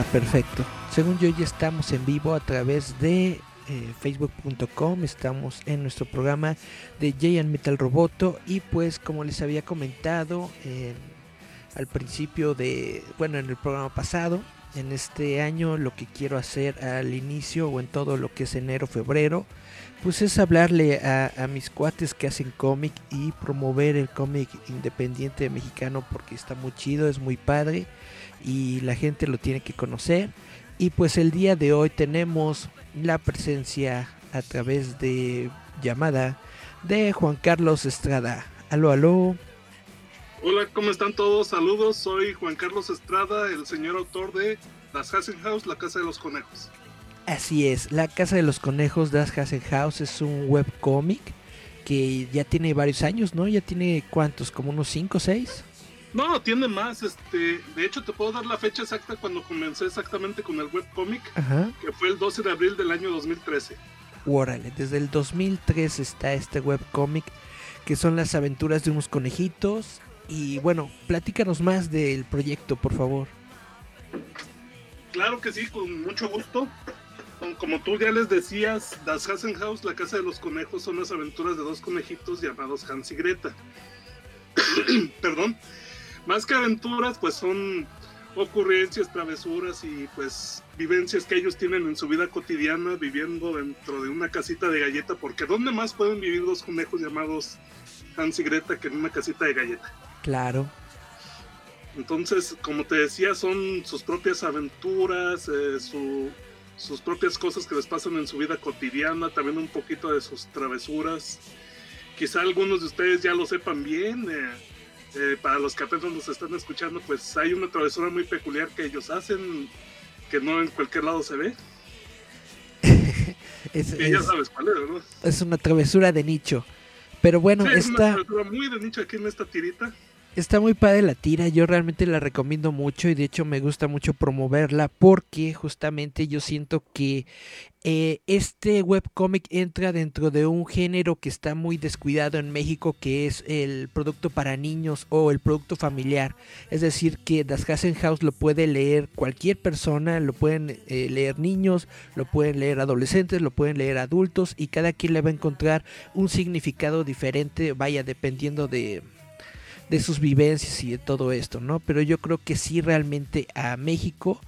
Perfecto. Según yo ya estamos en vivo a través de eh, facebook.com, estamos en nuestro programa de Giant Metal Roboto y pues como les había comentado al principio de, bueno, en el programa pasado, en este año lo que quiero hacer al inicio o en todo lo que es enero, febrero, pues es hablarle a, a mis cuates que hacen cómic y promover el cómic independiente mexicano porque está muy chido, es muy padre y la gente lo tiene que conocer. Y pues el día de hoy tenemos la presencia a través de llamada de Juan Carlos Estrada. Aló, aló. Hola, ¿cómo están todos? Saludos, soy Juan Carlos Estrada, el señor autor de Das House, la Casa de los Conejos. Así es, La Casa de los Conejos, Das House es un webcómic que ya tiene varios años, ¿no? Ya tiene cuántos, como unos 5 o 6. No, tiene más. Este, de hecho, te puedo dar la fecha exacta cuando comencé exactamente con el webcomic, que fue el 12 de abril del año 2013. Órale, desde el 2003 está este webcomic, que son las aventuras de unos conejitos. Y bueno, platícanos más del proyecto, por favor. Claro que sí, con mucho gusto. Como tú ya les decías, Das House, la casa de los conejos, son las aventuras de dos conejitos llamados Hans y Greta. Perdón más que aventuras, pues son ocurrencias, travesuras y pues vivencias que ellos tienen en su vida cotidiana viviendo dentro de una casita de galleta, porque ¿dónde más pueden vivir dos conejos llamados Hans y Greta que en una casita de galleta? Claro. Entonces, como te decía, son sus propias aventuras, eh, sus propias cosas que les pasan en su vida cotidiana, también un poquito de sus travesuras. Quizá algunos de ustedes ya lo sepan bien. Eh, eh, para los que apenas nos están escuchando, pues hay una travesura muy peculiar que ellos hacen, que no en cualquier lado se ve. es, ya sabes cuál es, ¿verdad? Es una travesura de nicho. Pero bueno, es una travesura muy de nicho aquí en esta tirita. Está muy padre la tira, yo realmente la recomiendo mucho y de hecho me gusta mucho promoverla porque justamente yo siento que eh, este webcomic entra dentro de un género que está muy descuidado en México que es el producto para niños o el producto familiar. Es decir, que Das House lo puede leer cualquier persona, lo pueden eh, leer niños, lo pueden leer adolescentes, lo pueden leer adultos y cada quien le va a encontrar un significado diferente, vaya dependiendo de de sus vivencias y de todo esto, ¿no? Pero yo creo que sí realmente a México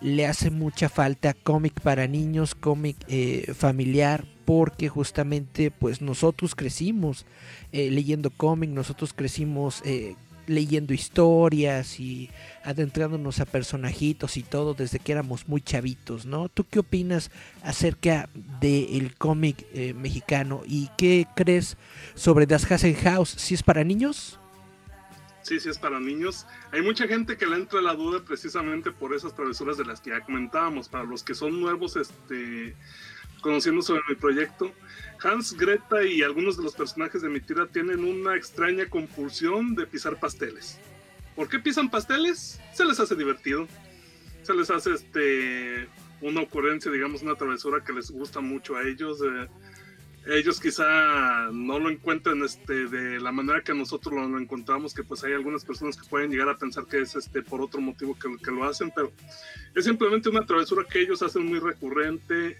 le hace mucha falta cómic para niños, cómic eh, familiar, porque justamente pues nosotros crecimos eh, leyendo cómic, nosotros crecimos eh, leyendo historias y adentrándonos a personajitos y todo desde que éramos muy chavitos, ¿no? ¿Tú qué opinas acerca del cómic mexicano y qué crees sobre Das House? ¿Si es para niños? Sí, sí es para niños. Hay mucha gente que le entra la duda precisamente por esas travesuras de las que ya comentábamos. Para los que son nuevos, este, conociendo sobre mi proyecto, Hans, Greta y algunos de los personajes de mi tira tienen una extraña compulsión de pisar pasteles. ¿Por qué pisan pasteles? Se les hace divertido. Se les hace este una ocurrencia, digamos, una travesura que les gusta mucho a ellos. Eh, ellos quizá no lo encuentren este, de la manera que nosotros lo, encontramos, que pues hay algunas personas que pueden llegar a pensar que es este, por otro motivo que, que lo hacen, pero es simplemente una travesura que ellos hacen muy recurrente,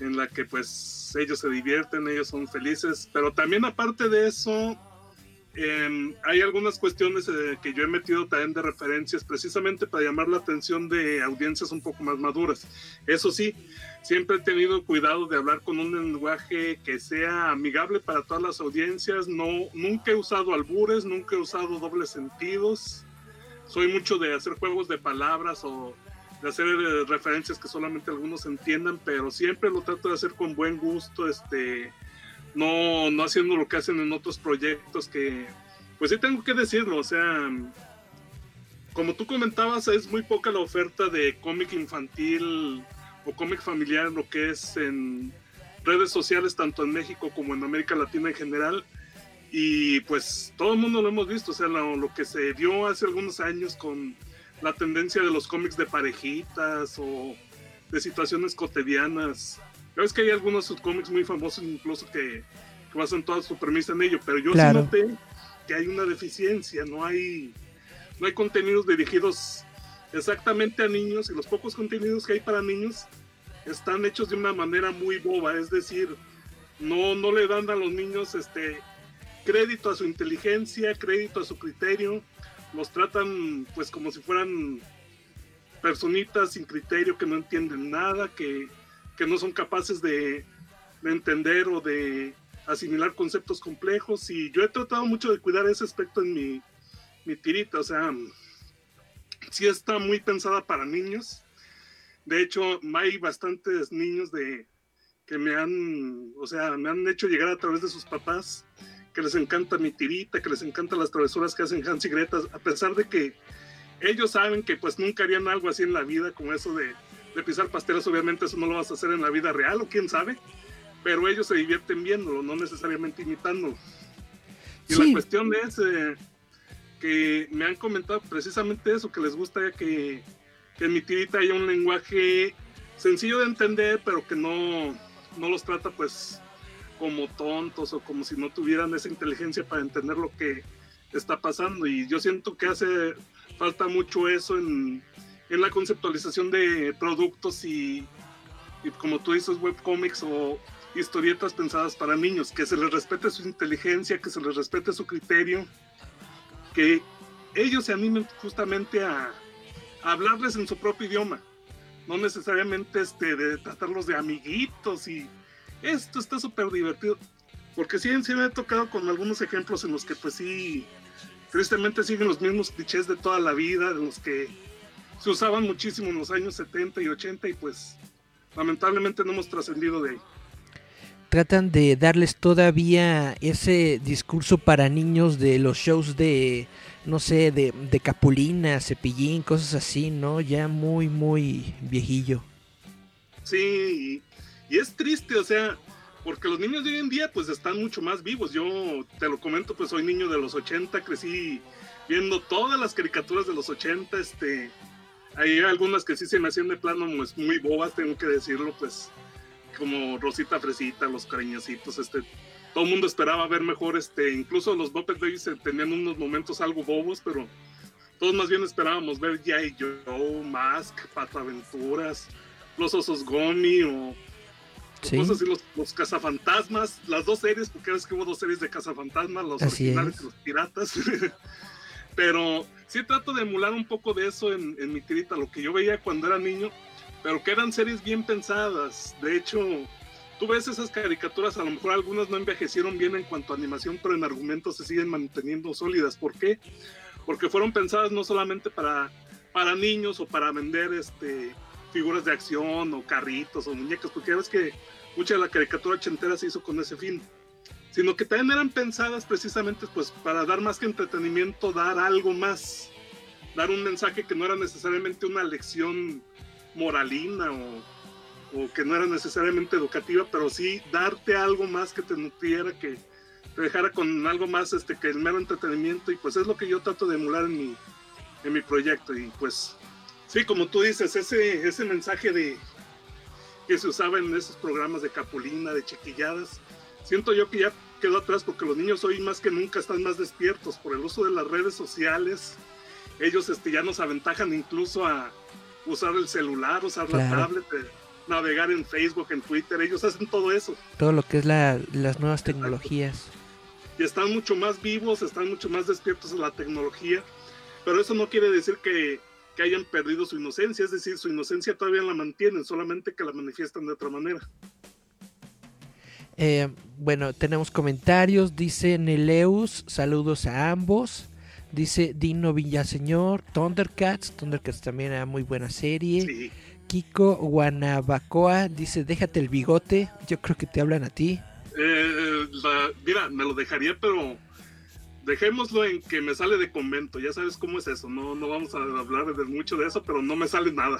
en la que pues ellos se divierten, ellos son felices, pero también aparte de eso, Em, hay algunas cuestiones eh, que yo he metido también de referencias precisamente para llamar la atención de audiencias un poco más maduras. Eso sí, siempre he tenido cuidado de hablar con un lenguaje que sea amigable para todas las audiencias. No, nunca he usado albures, nunca he usado dobles sentidos. Soy mucho de hacer juegos de palabras o de hacer eh, referencias que solamente algunos entiendan, pero siempre lo trato de hacer con buen gusto, este, no, no haciendo lo que hacen en otros proyectos que, pues sí tengo que decirlo, o sea, como tú comentabas, es muy poca la oferta de cómic infantil o cómic familiar, lo que es en redes sociales, tanto en México como en América Latina en general. Y pues todo el mundo lo hemos visto, o sea, lo, que se dio hace algunos años con la tendencia de los cómics de parejitas o de situaciones cotidianas. Sabes que hay algunos cómics muy famosos incluso que, que, basan toda su premisa en ello, pero yo sí noté que hay una deficiencia, no hay, no hay contenidos dirigidos exactamente a niños y los pocos contenidos que hay para niños están hechos de una manera muy boba, es decir, no, no le dan a los niños este crédito a su inteligencia, crédito a su criterio, los tratan pues como si fueran personitas sin criterio que no entienden nada, que, que no son capaces de, de, entender o de asimilar conceptos complejos. Y yo he tratado mucho de cuidar ese aspecto en mi, mi tirita, o sea, sí está muy pensada para niños, de hecho, hay bastantes niños de que me han, o sea, me han hecho llegar a través de sus papás, que les encanta mi tirita, que les encantan las travesuras que hacen Hans y Greta, a pesar de que ellos saben que pues nunca harían algo así en la vida, como eso de, de pisar pasteles, obviamente eso no lo vas a hacer en la vida real, o quién sabe, pero ellos se divierten viéndolo, no necesariamente imitándolo. Y la cuestión es eh, que me han comentado precisamente eso, que les gusta que que en mi tirita haya un lenguaje sencillo de entender, pero que no, no los trata pues como tontos o como si no tuvieran esa inteligencia para entender lo que está pasando. Y yo siento que hace falta mucho eso en, en la conceptualización de productos y, y, como tú dices, webcomics o historietas pensadas para niños, que se les respete su inteligencia, que se les respete su criterio, que ellos se animen justamente a, hablarles en su propio idioma, no necesariamente este, de tratarlos de amiguitos y esto está súper divertido, porque sí, sí me he tocado con algunos ejemplos en los que pues sí, tristemente siguen los mismos clichés de toda la vida, de los que se usaban muchísimo en los años 70 y 80 y pues lamentablemente no hemos trascendido de ahí tratan de darles todavía ese discurso para niños de los shows de, no sé, de, de Capulina, Cepillín, cosas así, ¿no? Ya muy, muy viejillo. Sí, y, es triste, o sea, porque los niños de hoy en día pues están mucho más vivos. Yo te lo comento, pues soy niño de los 80, crecí viendo todas las caricaturas de los 80, este... Hay algunas que sí se me hacían de plano pues, muy bobas, tengo que decirlo, pues como Rosita Fresita, los cariñositos, este, todo el mundo esperaba ver mejor, este, incluso los Muppet Babies tenían unos momentos algo bobos, pero todos más bien esperábamos ver y Joe, Mask, Pato Aventuras, los Osos Gomi o cosas así, los, los, cazafantasmas, las dos series, porque es que hubo dos series de cazafantasmas, los originales y los piratas. pero sí trato de emular un poco de eso en, mi tirita, lo que yo veía cuando era niño pero que eran series bien pensadas. De hecho, tú ves esas caricaturas, a lo mejor algunas no envejecieron bien en cuanto a animación, pero en argumentos se siguen manteniendo sólidas. ¿Por qué? Porque fueron pensadas no solamente para, para niños o para vender este, figuras de acción o carritos o muñecas, porque ya ves que mucha de la caricatura ochentera se hizo con ese fin, sino que también eran pensadas precisamente pues, para dar más que entretenimiento, dar algo más, dar un mensaje que no era necesariamente una lección moralina o, que no era necesariamente educativa, pero sí darte algo más que te nutriera, que te dejara con algo más este, que el mero entretenimiento y pues es lo que yo trato de emular en mi, en mi proyecto y pues sí, como tú dices, ese, ese mensaje de que se usaba en esos programas de capulina, de chiquilladas, siento yo que ya quedó atrás porque los niños hoy más que nunca están más despiertos por el uso de las redes sociales. Ellos este, ya nos aventajan incluso a, usar el celular, usar la tablet, eh, navegar en Facebook, en Twitter, ellos hacen todo eso. Todo lo que es la, las nuevas tecnologías. Y están mucho más vivos, están mucho más despiertos a la tecnología, pero eso no quiere decir que, que hayan perdido su inocencia, es decir, su inocencia todavía la mantienen, solamente que la manifiestan de otra manera. Eh, bueno, tenemos comentarios, dice Neleus, saludos a ambos. Dice Dino Villaseñor, Thundercats, Thundercats también era muy buena serie. Kiko Guanabacoa dice, déjate el bigote, yo creo que te hablan a ti. Eh, mira, me lo dejaría, pero dejémoslo en que me sale de convento, ya sabes cómo es eso, no, no vamos a hablar de mucho de eso, pero no me sale nada.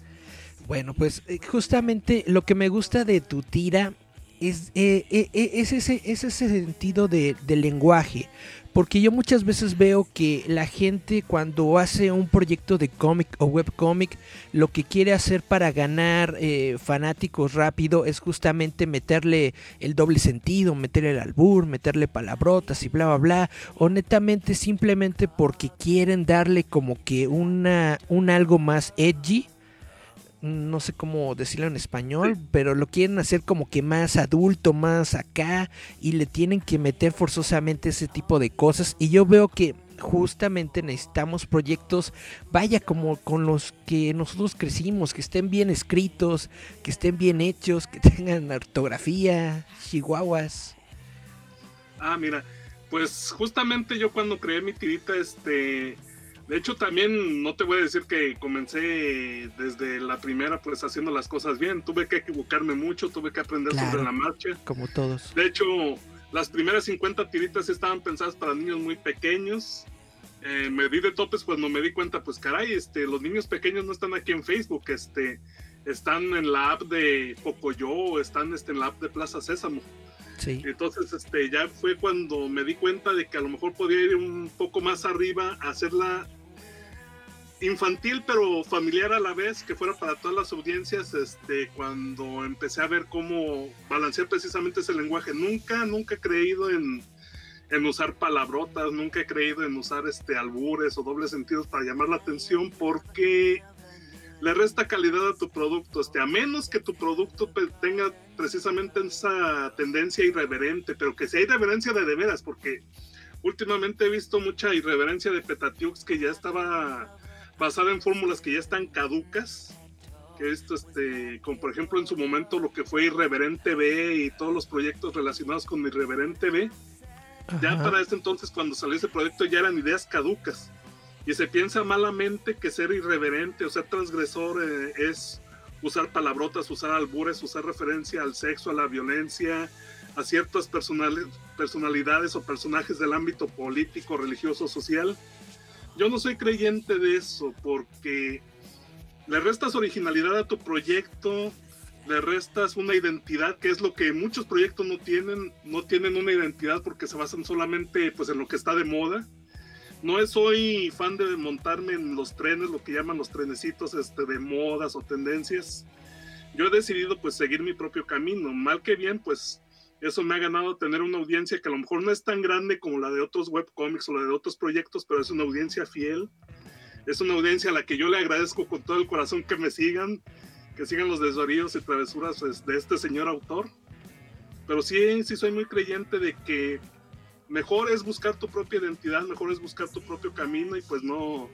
bueno, pues eh, justamente lo que me gusta de tu tira es, eh, eh, es, ese, ese sentido de, lenguaje. Porque yo muchas veces veo que la gente cuando hace un proyecto de cómic o webcómic, lo que quiere hacer para ganar eh, fanáticos rápido es justamente meterle el doble sentido, meterle el albur, meterle palabrotas y bla bla bla. O netamente simplemente porque quieren darle como que una, un algo más edgy no sé cómo decirlo en español, pero lo quieren hacer como que más adulto, más acá, y le tienen que meter forzosamente ese tipo de cosas. Y yo veo que justamente necesitamos proyectos, vaya como con los que nosotros crecimos, que estén bien escritos, que estén bien hechos, que tengan ortografía, chihuahuas. Ah, mira, pues justamente yo cuando creé mi tirita, este, de hecho, también no te voy a decir que comencé desde la primera, pues haciendo las cosas bien. Tuve que equivocarme mucho, tuve que aprender sobre la marcha. Como todos. De hecho, las primeras 50 tiritas estaban pensadas para niños muy pequeños. Eh, me di de topes cuando me di cuenta, pues caray, este, los niños pequeños no están aquí en Facebook, este, están en la app de Pocoyo, están este, en la app de Plaza Sésamo. Sí. Entonces, este, ya fue cuando me di cuenta de que a lo mejor podía ir un poco más arriba, hacerla infantil pero familiar a la vez, que fuera para todas las audiencias, este, cuando empecé a ver cómo balancear precisamente ese lenguaje. Nunca, nunca he creído en, en usar palabrotas, nunca he creído en usar este, albures o dobles sentidos para llamar la atención porque le resta calidad a tu producto, este, a menos que tu producto tenga precisamente esa tendencia irreverente, pero que sea irreverencia de de veras, porque últimamente he visto mucha irreverencia de Petatiux que ya estaba basada en fórmulas que ya están caducas, que esto, este, como por ejemplo en su momento lo que fue Irreverente B y todos los proyectos relacionados con Irreverente B, ya para este entonces cuando salió ese proyecto ya eran ideas caducas. Y se piensa malamente que ser irreverente o ser transgresor eh, es usar palabrotas, usar albures, usar referencia al sexo, a la violencia, a ciertas personalidades o personajes del ámbito político, religioso, social yo no soy creyente de eso porque le restas originalidad a tu proyecto, le restas una identidad, que es lo que muchos proyectos no tienen, no tienen una identidad porque se basan solamente pues en lo que está de moda. No soy fan de montarme en los trenes, lo que llaman los trenecitos este, de modas o tendencias. Yo he decidido pues seguir mi propio camino. Mal que bien, pues eso me ha ganado tener una audiencia que a lo mejor no es tan grande como la de otros webcomics o la de otros proyectos, pero es una audiencia fiel. Es una audiencia a la que yo le agradezco con todo el corazón que me sigan, que sigan los desvaríos y travesuras pues, de este señor autor. Pero sí, sí soy muy creyente de que mejor es buscar tu propia identidad, mejor es buscar tu propio camino y pues no,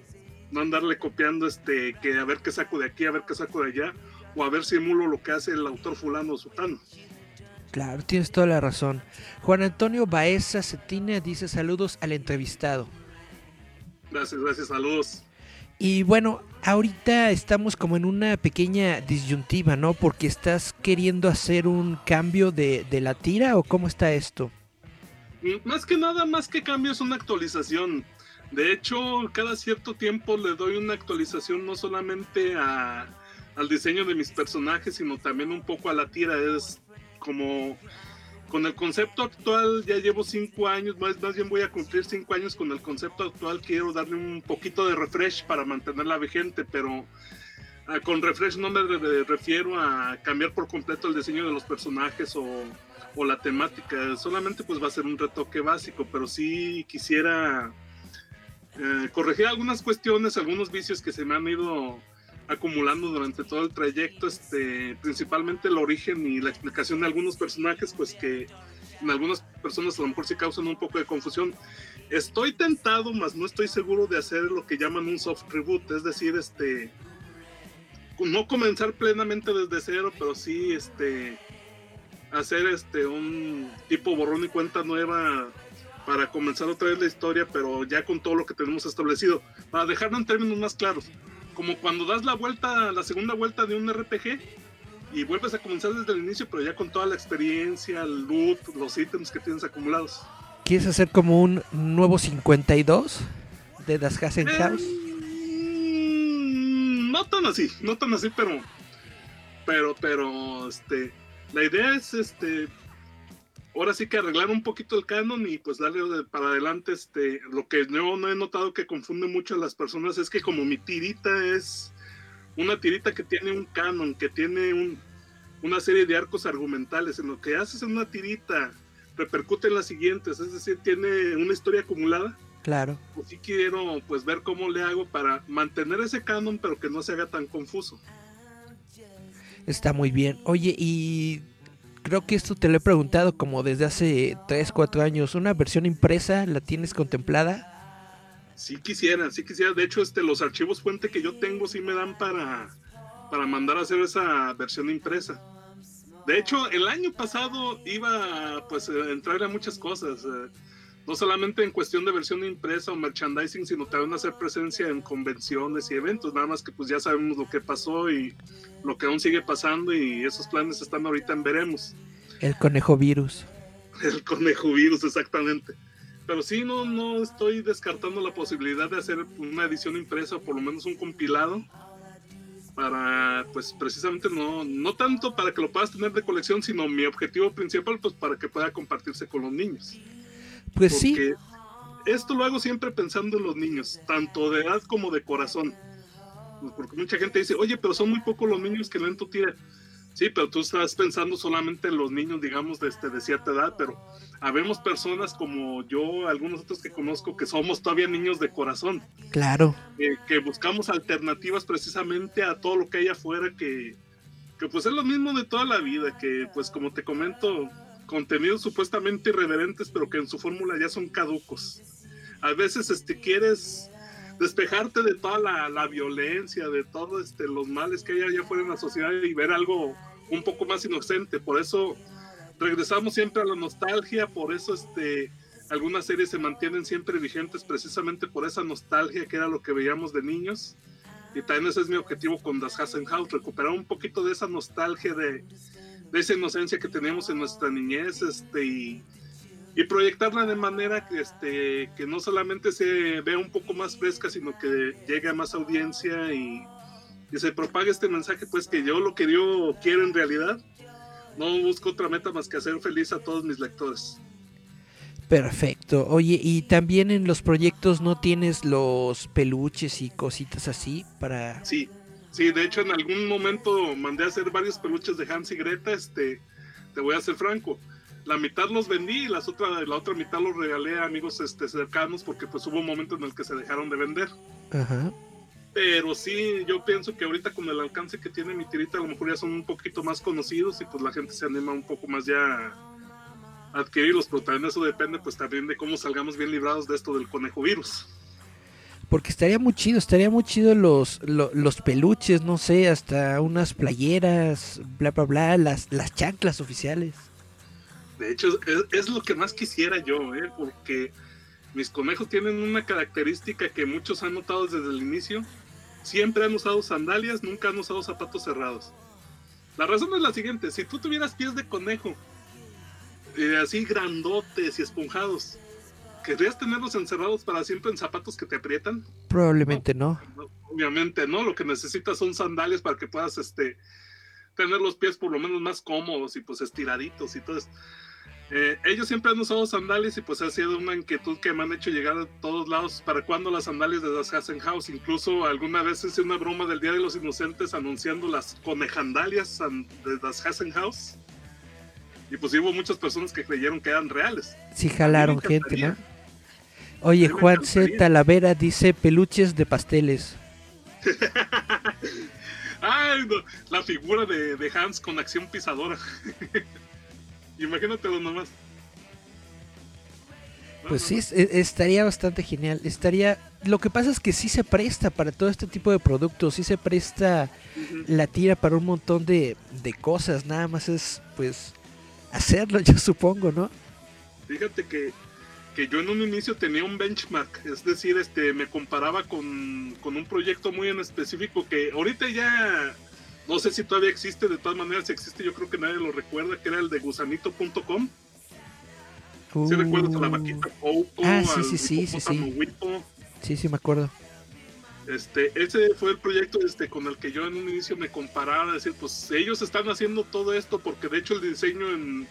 no andarle copiando este, que a ver qué saco de aquí, a ver qué saco de allá, o a ver si emulo lo que hace el autor fulano o sutano. Claro, tienes toda la razón. Juan Antonio Baeza Cetina dice saludos al entrevistado. Gracias, gracias, saludos. Y bueno, ahorita estamos como en una pequeña disyuntiva, ¿no? Porque estás queriendo hacer un cambio de, de la tira o cómo está esto? Mm, más que nada, más que cambio es una actualización. De hecho, cada cierto tiempo le doy una actualización no solamente a, al diseño de mis personajes, sino también un poco a la tira. Es como con el concepto actual ya llevo cinco años, más, más bien voy a cumplir cinco años con el concepto actual, quiero darle un poquito de refresh para mantenerla vigente, pero ah, con refresh no me refiero a cambiar por completo el diseño de los personajes o, o, la temática, solamente pues va a ser un retoque básico, pero sí quisiera eh, corregir algunas cuestiones, algunos vicios que se me han ido acumulando durante todo el trayecto, este, principalmente el origen y la explicación de algunos personajes, pues que en algunas personas a lo mejor sí causan un poco de confusión. Estoy tentado, mas no estoy seguro de hacer lo que llaman un soft reboot, es decir, este, no comenzar plenamente desde cero, pero sí, este, hacer este un tipo borrón y cuenta nueva para comenzar otra vez la historia, pero ya con todo lo que tenemos establecido, para dejarlo en términos más claros como cuando das la vuelta, la segunda vuelta de un RPG y vuelves a comenzar desde el inicio, pero ya con toda la experiencia, el loot, los ítems que tienes acumulados. ¿Quieres hacer como un nuevo 52 de Das Hassenhaus? Eh, no tan así, no tan así, pero pero pero este la idea es este ahora sí que arreglar un poquito el canon y pues darle para adelante este lo que yo no he notado que confunde mucho a las personas es que como mi tirita es una tirita que tiene un canon, que tiene un, una serie de arcos argumentales, en lo que haces en una tirita repercute en las siguientes, es decir, tiene una historia acumulada. Claro. Pues sí quiero pues ver cómo le hago para mantener ese canon pero que no se haga tan confuso. Está muy bien. Oye, y creo que esto te lo he preguntado como desde hace 3, 4 años. ¿Una versión impresa la tienes contemplada? Sí quisiera, sí quisiera. De hecho, este, los archivos fuente que yo tengo sí me dan para, para mandar a hacer esa versión impresa. De hecho, el año pasado iba pues a entrar a muchas cosas. Eh, no solamente en cuestión de versión impresa o merchandising, sino también hacer presencia en convenciones y eventos. Nada más que pues ya sabemos lo que pasó y lo que aún sigue pasando y esos planes están ahorita en veremos. El conejo virus. El conejo virus, exactamente. Pero sí, no, no estoy descartando la posibilidad de hacer una edición impresa o por lo menos un compilado para, pues precisamente no, no tanto para que lo puedas tener de colección, sino mi objetivo principal, pues para que pueda compartirse con los niños. Pues sí. Esto lo hago siempre pensando en los niños, tanto de edad como de corazón. Porque mucha gente dice, oye, pero son muy pocos los niños que leen tu tira. Sí, pero tú estás pensando solamente en los niños, digamos, de, este, de cierta edad, pero habemos personas como yo, algunos otros que conozco, que somos todavía niños de corazón. Claro. que buscamos alternativas precisamente a todo lo que hay afuera, que, que pues es lo mismo de toda la vida, que pues como te comento, contenidos supuestamente irreverentes, pero que en su fórmula ya son caducos. A veces este, quieres despejarte de toda la, la violencia, de todos este, los males que hay allá afuera en la sociedad y ver algo un poco más inocente. Por eso regresamos siempre a la nostalgia, por eso este, algunas series se mantienen siempre vigentes precisamente por esa nostalgia que era lo que veíamos de niños. Y también ese es mi objetivo con Das House, recuperar un poquito de esa nostalgia de, de esa inocencia que teníamos en nuestra niñez este, y, y proyectarla de manera que, este, que no solamente se vea un poco más fresca, sino que llegue a más audiencia y, y se propague este mensaje, pues que yo lo que yo quiero en realidad, no busco otra meta más que hacer feliz a todos mis lectores. Perfecto. Oye, ¿y también en los proyectos no tienes los peluches y cositas así para...? Sí, sí, de hecho en algún momento mandé a hacer varios peluches de Hans y Greta, este, te voy a ser franco la mitad los vendí y las otra, la otra mitad los regalé a amigos este, cercanos porque pues hubo un momento en el que se dejaron de vender. Pero sí, yo pienso que ahorita con el alcance que tiene mi tirita, a lo mejor ya son un poquito más conocidos y pues la gente se anima un poco más ya a adquirirlos, pero también eso depende pues también de cómo salgamos bien librados de esto del conejo virus. Porque estaría muy chido, estaría muy chido los, los, peluches, no sé, hasta unas playeras, bla, bla, bla, las, las chanclas oficiales. De hecho, es, lo que más quisiera yo, ¿eh? porque mis conejos tienen una característica que muchos han notado desde el inicio. Siempre han usado sandalias, nunca han usado zapatos cerrados. La razón es la siguiente, si tú tuvieras pies de conejo, eh, así grandotes y esponjados, ¿querrías tenerlos encerrados para siempre en zapatos que te aprietan? Probablemente no. Obviamente no, lo que necesitas son sandalias para que puedas este, tener los pies por lo menos más cómodos y pues estiraditos y todo eso. Eh, ellos siempre han usado sandalias y pues ha sido una inquietud que me han hecho llegar a todos lados. ¿Para cuándo las sandalias de Das House? Incluso alguna vez hice una broma del Día de los Inocentes anunciando las conejandalias de Das House. Y pues hubo muchas personas que creyeron que eran reales. Sí, jalaron gente, ¿no? Oye, Juan C. Talavera dice peluches de pasteles. Ay, la figura de, de Hans con acción pisadora. Imagínatelo nomás. Pues sí, estaría bastante genial. Estaría. Lo que pasa es que sí se presta para todo este tipo de productos, sí se presta la tira para un montón de, cosas. Nada más es, pues, hacerlo, yo supongo, ¿no? Fíjate que, que yo en un inicio tenía un benchmark, es decir, este, me comparaba con, con un proyecto muy en específico que ahorita ya no sé si todavía existe, de todas maneras, si existe, yo creo que nadie lo recuerda, que era el de gusanito.com. Sí recuerdas a la vaquita Popo, Ah, sí, al sí, sí, sí, sí. Whippo. Sí, sí, me acuerdo. Este, ese fue el proyecto este, con el que yo en un inicio me comparaba, decir, pues ellos están haciendo todo esto porque de hecho el diseño en,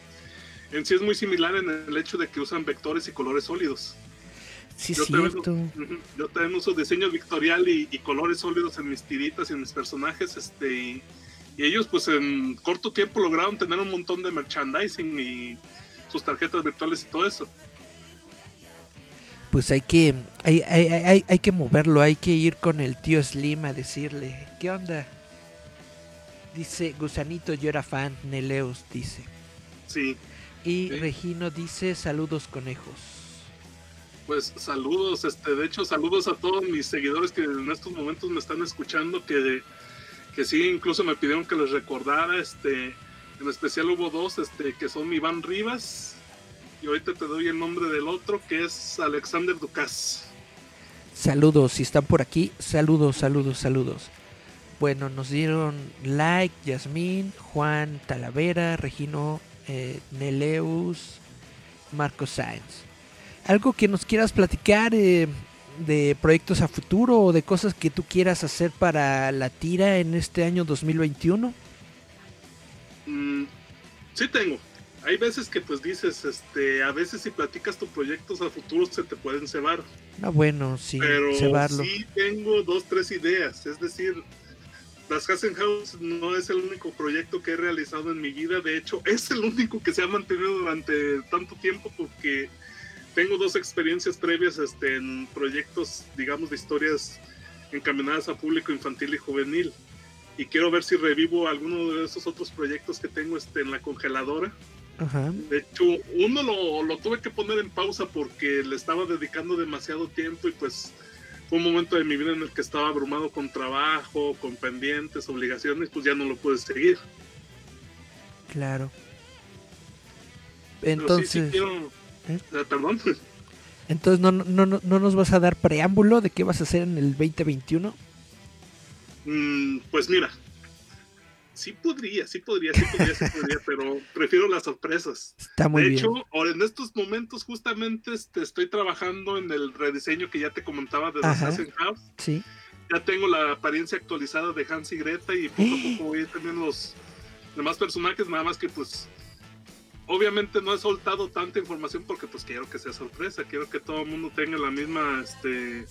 en sí es muy similar en el hecho de que usan vectores y colores sólidos. Sí, Yo también, cierto. ujú, yo también uso diseño vectorial y, y colores sólidos en mis tiritas y en mis personajes, este, y, y ellos pues en corto tiempo lograron tener un montón de merchandising y sus tarjetas virtuales y todo eso. Pues hay que, hay, hay, hay, hay que moverlo, hay que ir con el tío Slim a decirle, ¿qué onda? Dice, Gusanito, yo era fan, Neleus dice. Sí, Y Sí. Regino dice, saludos conejos. pues saludos, este, de hecho saludos a todos mis seguidores que en estos momentos me están escuchando, que, que sí, incluso me pidieron que les recordara, este, en especial hubo dos, este, que son Iván Rivas, y ahorita te doy el nombre del otro, que es Alexander Ducas. Saludos, si están por aquí, saludos, saludos, saludos. Bueno, nos dieron like, Yasmín, Juan Talavera, Regino, eh, Neleus, Marco Sáenz. ¿Algo que nos quieras platicar eh, de proyectos a futuro o de cosas que tú quieras hacer para la tira en este año 2021? Mm, sí tengo. Hay veces que pues dices, este, a veces si platicas tus proyectos a futuro se te pueden cebar. Ah, bueno, sí, pero cebarlo. sí tengo dos, tres ideas. Es decir, las Hassen House no es el único proyecto que he realizado en mi vida. De hecho, es el único que se ha mantenido durante tanto tiempo porque tengo dos experiencias previas este, en proyectos, digamos, de historias encaminadas a público infantil y juvenil. Y quiero ver si revivo alguno de esos otros proyectos que tengo este, en la congeladora. Ajá. De hecho, uno lo, lo tuve que poner en pausa porque le estaba dedicando demasiado tiempo y pues fue un momento de mi vida en el que estaba abrumado con trabajo, con pendientes, obligaciones, pues ya no lo pude seguir. Claro. Sí, Entonces, sí quiero... ¿eh? Perdón. entonces no, no, no, no nos vas a dar preámbulo de qué vas a hacer en el 2021. Mm, pues mira, sí podría, sí podría, sí podría, sí podría, pero prefiero las sorpresas. Está muy de bien. hecho, ahora en estos momentos justamente este, estoy trabajando en el rediseño que ya te comentaba de Assassin's House. Sí. ya tengo la apariencia actualizada de Hans y Greta y poco a poco voy a teniendo los demás personajes, nada más que pues obviamente no he soltado tanta información porque pues quiero que sea sorpresa, quiero que todo el mundo tenga la misma, este,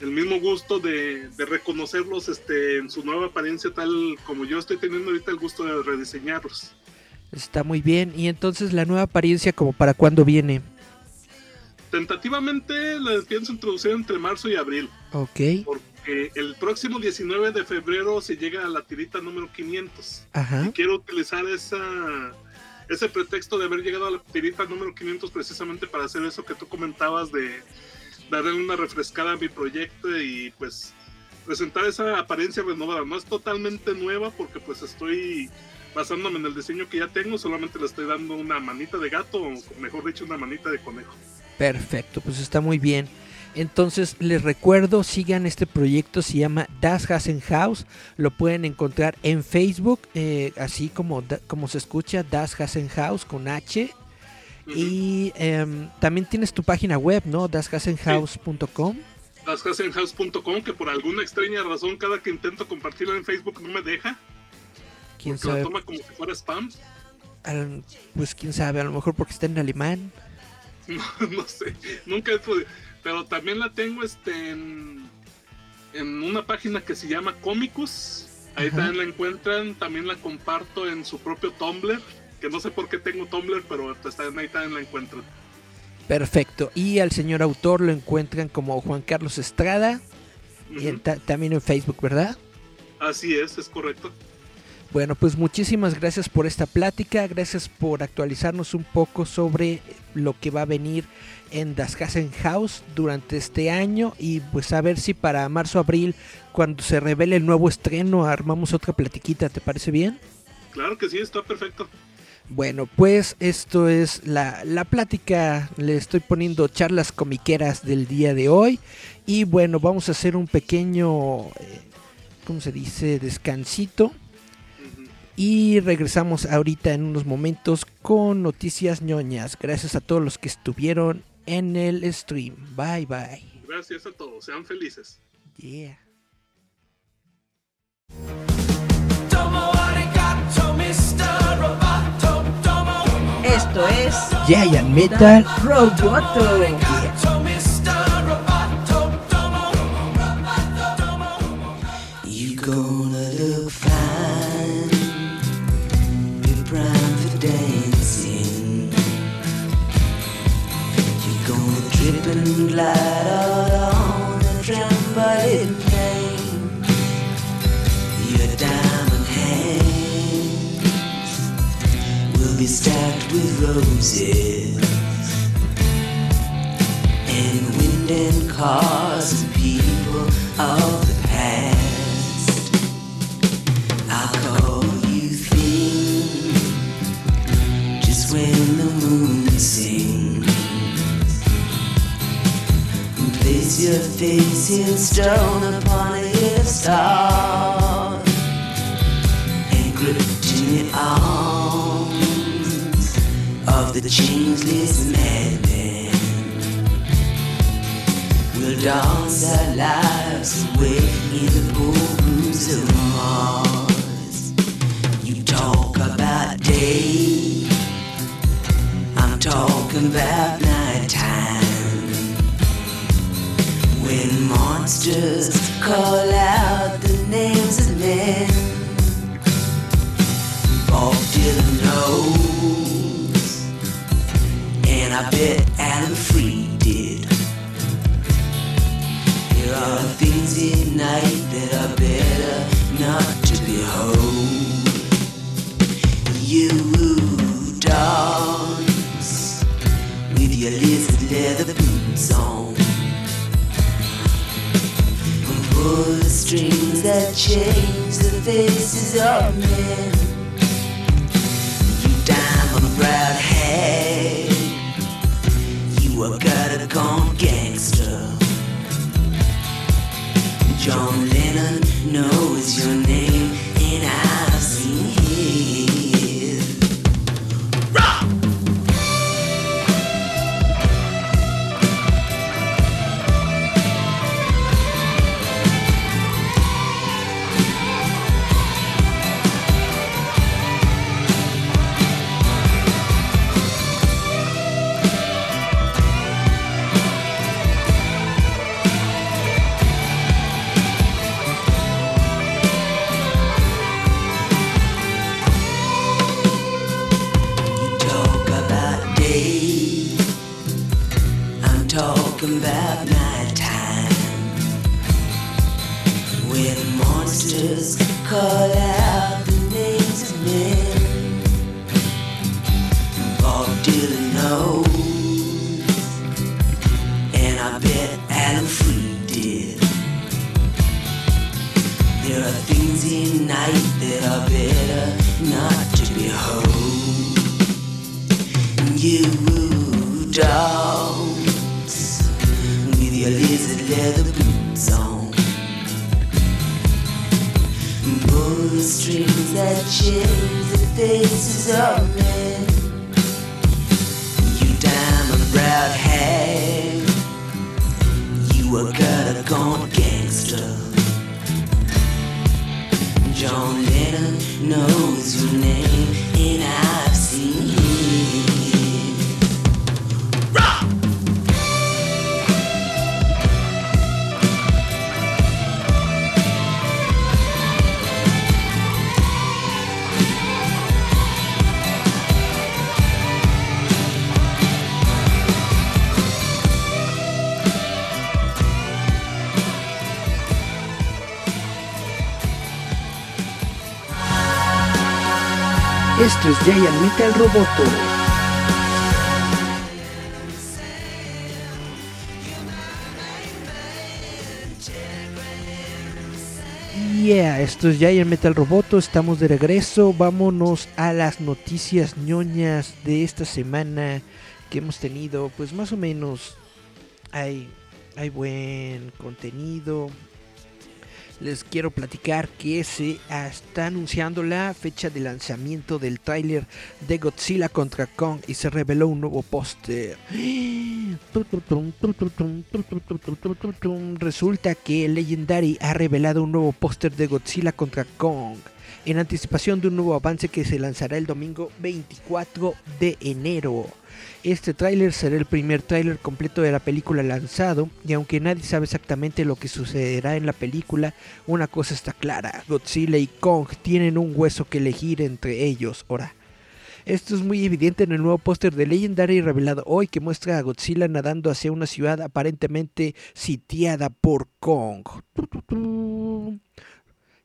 el mismo gusto de, de reconocerlos este, en su nueva apariencia tal como yo estoy teniendo ahorita el gusto de rediseñarlos. Está muy bien. Y entonces la nueva apariencia como para cuándo viene. Tentativamente la pienso introducir entre marzo y abril. Ok. Porque el próximo 19 de febrero se llega a la tirita número 500. Ajá. Y quiero utilizar esa, ese pretexto de haber llegado a la tirita número 500 precisamente para hacer eso que tú comentabas de darle una refrescada a mi proyecto y pues presentar esa apariencia renovada. No es totalmente nueva porque pues estoy basándome en el diseño que ya tengo, solamente le estoy dando una manita de gato, o mejor dicho, una manita de conejo. Perfecto, pues está muy bien. Entonces les recuerdo, sigan este proyecto, se llama Das Hasen House, lo pueden encontrar en Facebook, eh, así como, como se escucha, Das Hasen House con H. Y em, también tienes tu página web, ¿no? dashasenhouse.com. Lascasenhouse.com, que por alguna extraña razón cada que intento compartirlo en Facebook no me deja, ¿Quién porque lo sabe? toma como si fuera spam. Al- pues quién sabe, a lo mejor porque está en alemán. No, no sé, nunca he podido. Pero también la tengo este, en, en una página que se llama Comicus. Ahí Ajá. también la encuentran. También la comparto en su propio Tumblr. Que no sé por qué tengo Tumblr, pero pues, también ahí también la encuentran. Perfecto. Y al señor autor lo encuentran como Juan Carlos Estrada. Y en- ta- también en Facebook, ¿verdad? Así es, es correcto. Bueno, pues muchísimas gracias por esta plática, gracias por actualizarnos un poco sobre lo que va a venir en Das Hasen House durante este año y pues a ver si para marzo abril cuando se revele el nuevo estreno armamos otra platiquita, ¿te parece bien? Claro que sí, está perfecto. Bueno, pues esto es la, la plática, le estoy poniendo charlas comiqueras del día de hoy y bueno, vamos a hacer un pequeño, eh, ¿cómo se dice? Descansito. Y regresamos ahorita en unos momentos con noticias ñoñas. Gracias a todos los que estuvieron en el stream. Bye bye. Gracias a todos. Sean felices. Yeah. Esto es Giant Metal Roboto. You gonna roses. And wind and cars and people of the past. I'll call you thin just when the moon sings. And place your face in stone upon a star. The changeless madman. We'll dance our lives away in the ballrooms of Mars. You talk about day, I'm talking about nighttime. When monsters call out the names of men, I bet Alan Freed did. There are things in night that are better not to behold. You dance with your lizard leather boots on. And pull the strings that change the faces of men. You browed hag, you a gutter gangster. John Lennon knows your Esto es Giant Metal Roboto. Yeah, esto es Giant Metal Roboto, estamos de regreso, vámonos a las noticias ñoñas de esta semana que hemos tenido, pues más o menos hay, hay buen contenido, les quiero platicar que se está anunciando la fecha de lanzamiento del tráiler de Godzilla contra Kong y se reveló un nuevo póster. Resulta que Legendary ha revelado un nuevo póster de Godzilla contra Kong en anticipación de un nuevo avance que se lanzará el domingo 24 de enero. Este tráiler será el primer tráiler completo de la película lanzado y aunque nadie sabe exactamente lo que sucederá en la película, una cosa está clara, Godzilla y Kong tienen un hueso que elegir entre ellos. Ahora, esto es muy evidente en el nuevo póster de Legendary revelado hoy que muestra a Godzilla nadando hacia una ciudad aparentemente sitiada por Kong.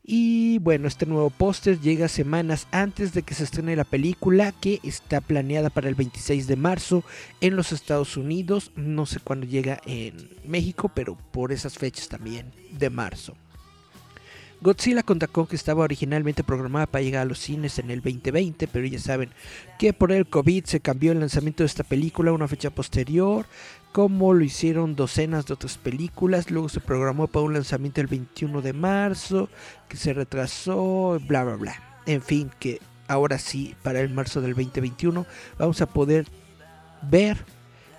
Y bueno, este nuevo póster llega semanas antes de que se estrene la película que está planeada para el 26 de marzo en los Estados Unidos. No sé cuándo llega en México, pero por esas fechas también de marzo. Godzilla contra Kong estaba originalmente programada para llegar a los cines en el 2020, pero ya saben que por el COVID se cambió el lanzamiento de esta película a una fecha posterior como lo hicieron docenas de otras películas. Luego se programó para un lanzamiento el 21 de marzo, que se retrasó, bla, bla, bla. En fin, que ahora sí, para el marzo del 2021, vamos a poder ver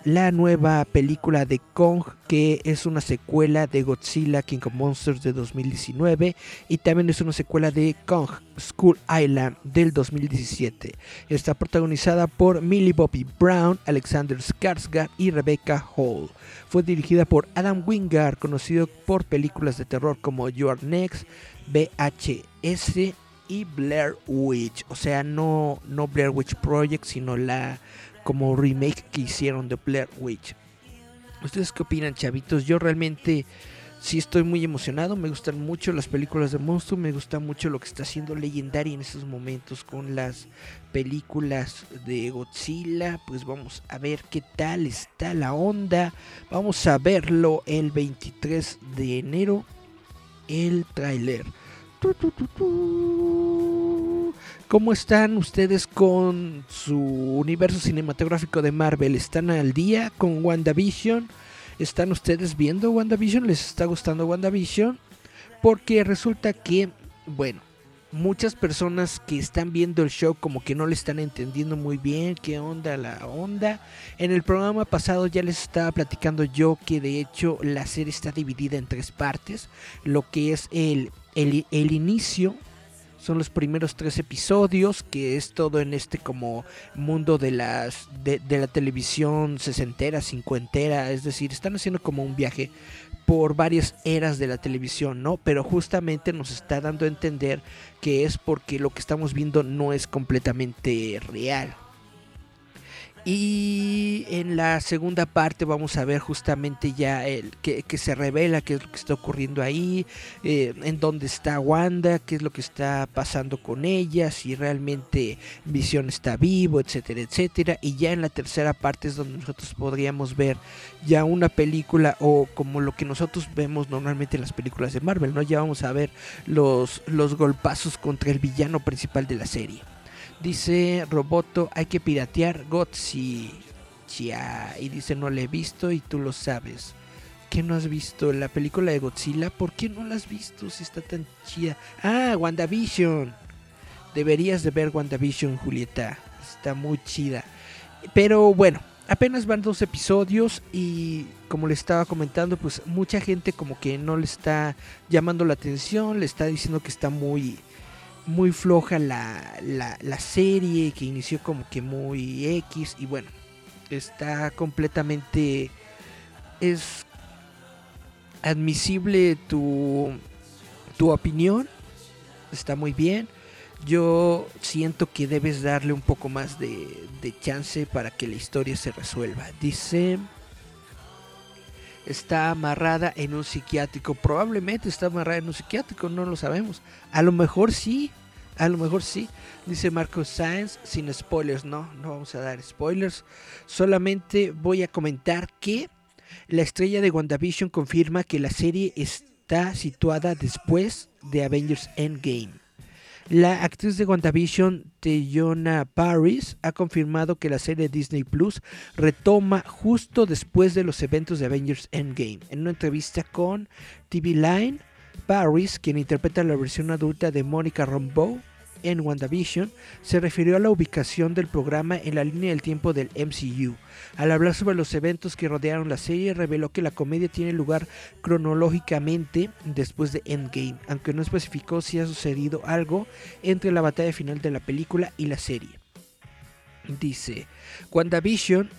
la nueva película de Kong, que es una secuela de Godzilla King of Monsters de 2019 y también es una secuela de Kong School Island del 2017. Está protagonizada por Millie Bobby Brown, Alexander Skarsgård y Rebecca Hall. Fue dirigida por Adam Wingard, conocido por películas de terror como Your Next, VHS y Blair Witch. O sea, no, no Blair Witch Project, sino la como remake que hicieron de Blair Witch. ¿Ustedes qué opinan, chavitos? Yo realmente sí estoy muy emocionado. Me gustan mucho las películas de monstruo. Me gusta mucho lo que está haciendo Legendary en estos momentos con las películas de Godzilla. Pues vamos a ver qué tal está la onda. Vamos a verlo el 23 de enero. El tráiler. ¿Cómo están ustedes con su universo cinematográfico de Marvel? ¿Están al día con WandaVision? ¿Están ustedes viendo WandaVision? ¿Les está gustando WandaVision? Porque resulta que, bueno, muchas personas que están viendo el show como que no le están entendiendo muy bien qué onda la onda. En el programa pasado ya les estaba platicando yo que de hecho la serie está dividida en tres partes. Lo que es el, el, el inicio son los primeros tres episodios, que es todo en este como mundo de las de, la televisión sesentera, cincuentera, es decir, están haciendo como un viaje por varias eras de la televisión, ¿no? Pero justamente nos está dando a entender que es porque lo que estamos viendo no es completamente real. Y en la segunda parte vamos a ver justamente ya el que, se revela qué es lo que está ocurriendo ahí, eh, en dónde está Wanda, qué es lo que está pasando con ella, si realmente Visión está vivo, etcétera, etcétera. Y ya en la tercera parte es donde nosotros podríamos ver ya una película o como lo que nosotros vemos normalmente en las películas de Marvel, ¿no? Ya vamos a ver los, los golpazos contra el villano principal de la serie. Dice Roboto, hay que piratear Godzilla. Y dice, no la he visto y tú lo sabes. ¿Qué no has visto? ¿La película de Godzilla? ¿Por qué no la has visto si está tan chida? Ah, WandaVision. Deberías de ver WandaVision, Julieta. Está muy chida. Pero bueno, apenas van dos episodios y como le estaba comentando, pues mucha gente como que no le está llamando la atención, le está diciendo que está muy muy floja la, la, la, serie, que inició como que muy X y bueno, está completamente... Es admisible tu, tu opinión, está muy bien. Yo siento que debes darle un poco más de, de chance para que la historia se resuelva. Dice está amarrada en un psiquiátrico. Probablemente está amarrada en un psiquiátrico, no lo sabemos. A lo mejor sí, a lo mejor sí. Dice Marcos Sáenz, sin spoilers, no, no vamos a dar spoilers. Solamente voy a comentar que la estrella de WandaVision confirma que la serie está situada después de Avengers Endgame. La actriz de WandaVision, Teyona Paris, ha confirmado que la serie Disney Plus retoma justo después de los eventos de Avengers Endgame. En una entrevista con TV Line, Paris, quien interpreta la versión adulta de Monica Rambeau en WandaVision, se refirió a la ubicación del programa en la línea del tiempo del MCU. Al hablar sobre los eventos que rodearon la serie, reveló que la comedia tiene lugar cronológicamente después de Endgame, aunque no especificó si ha sucedido algo entre la batalla final de la película y la serie. Dice, WandaVision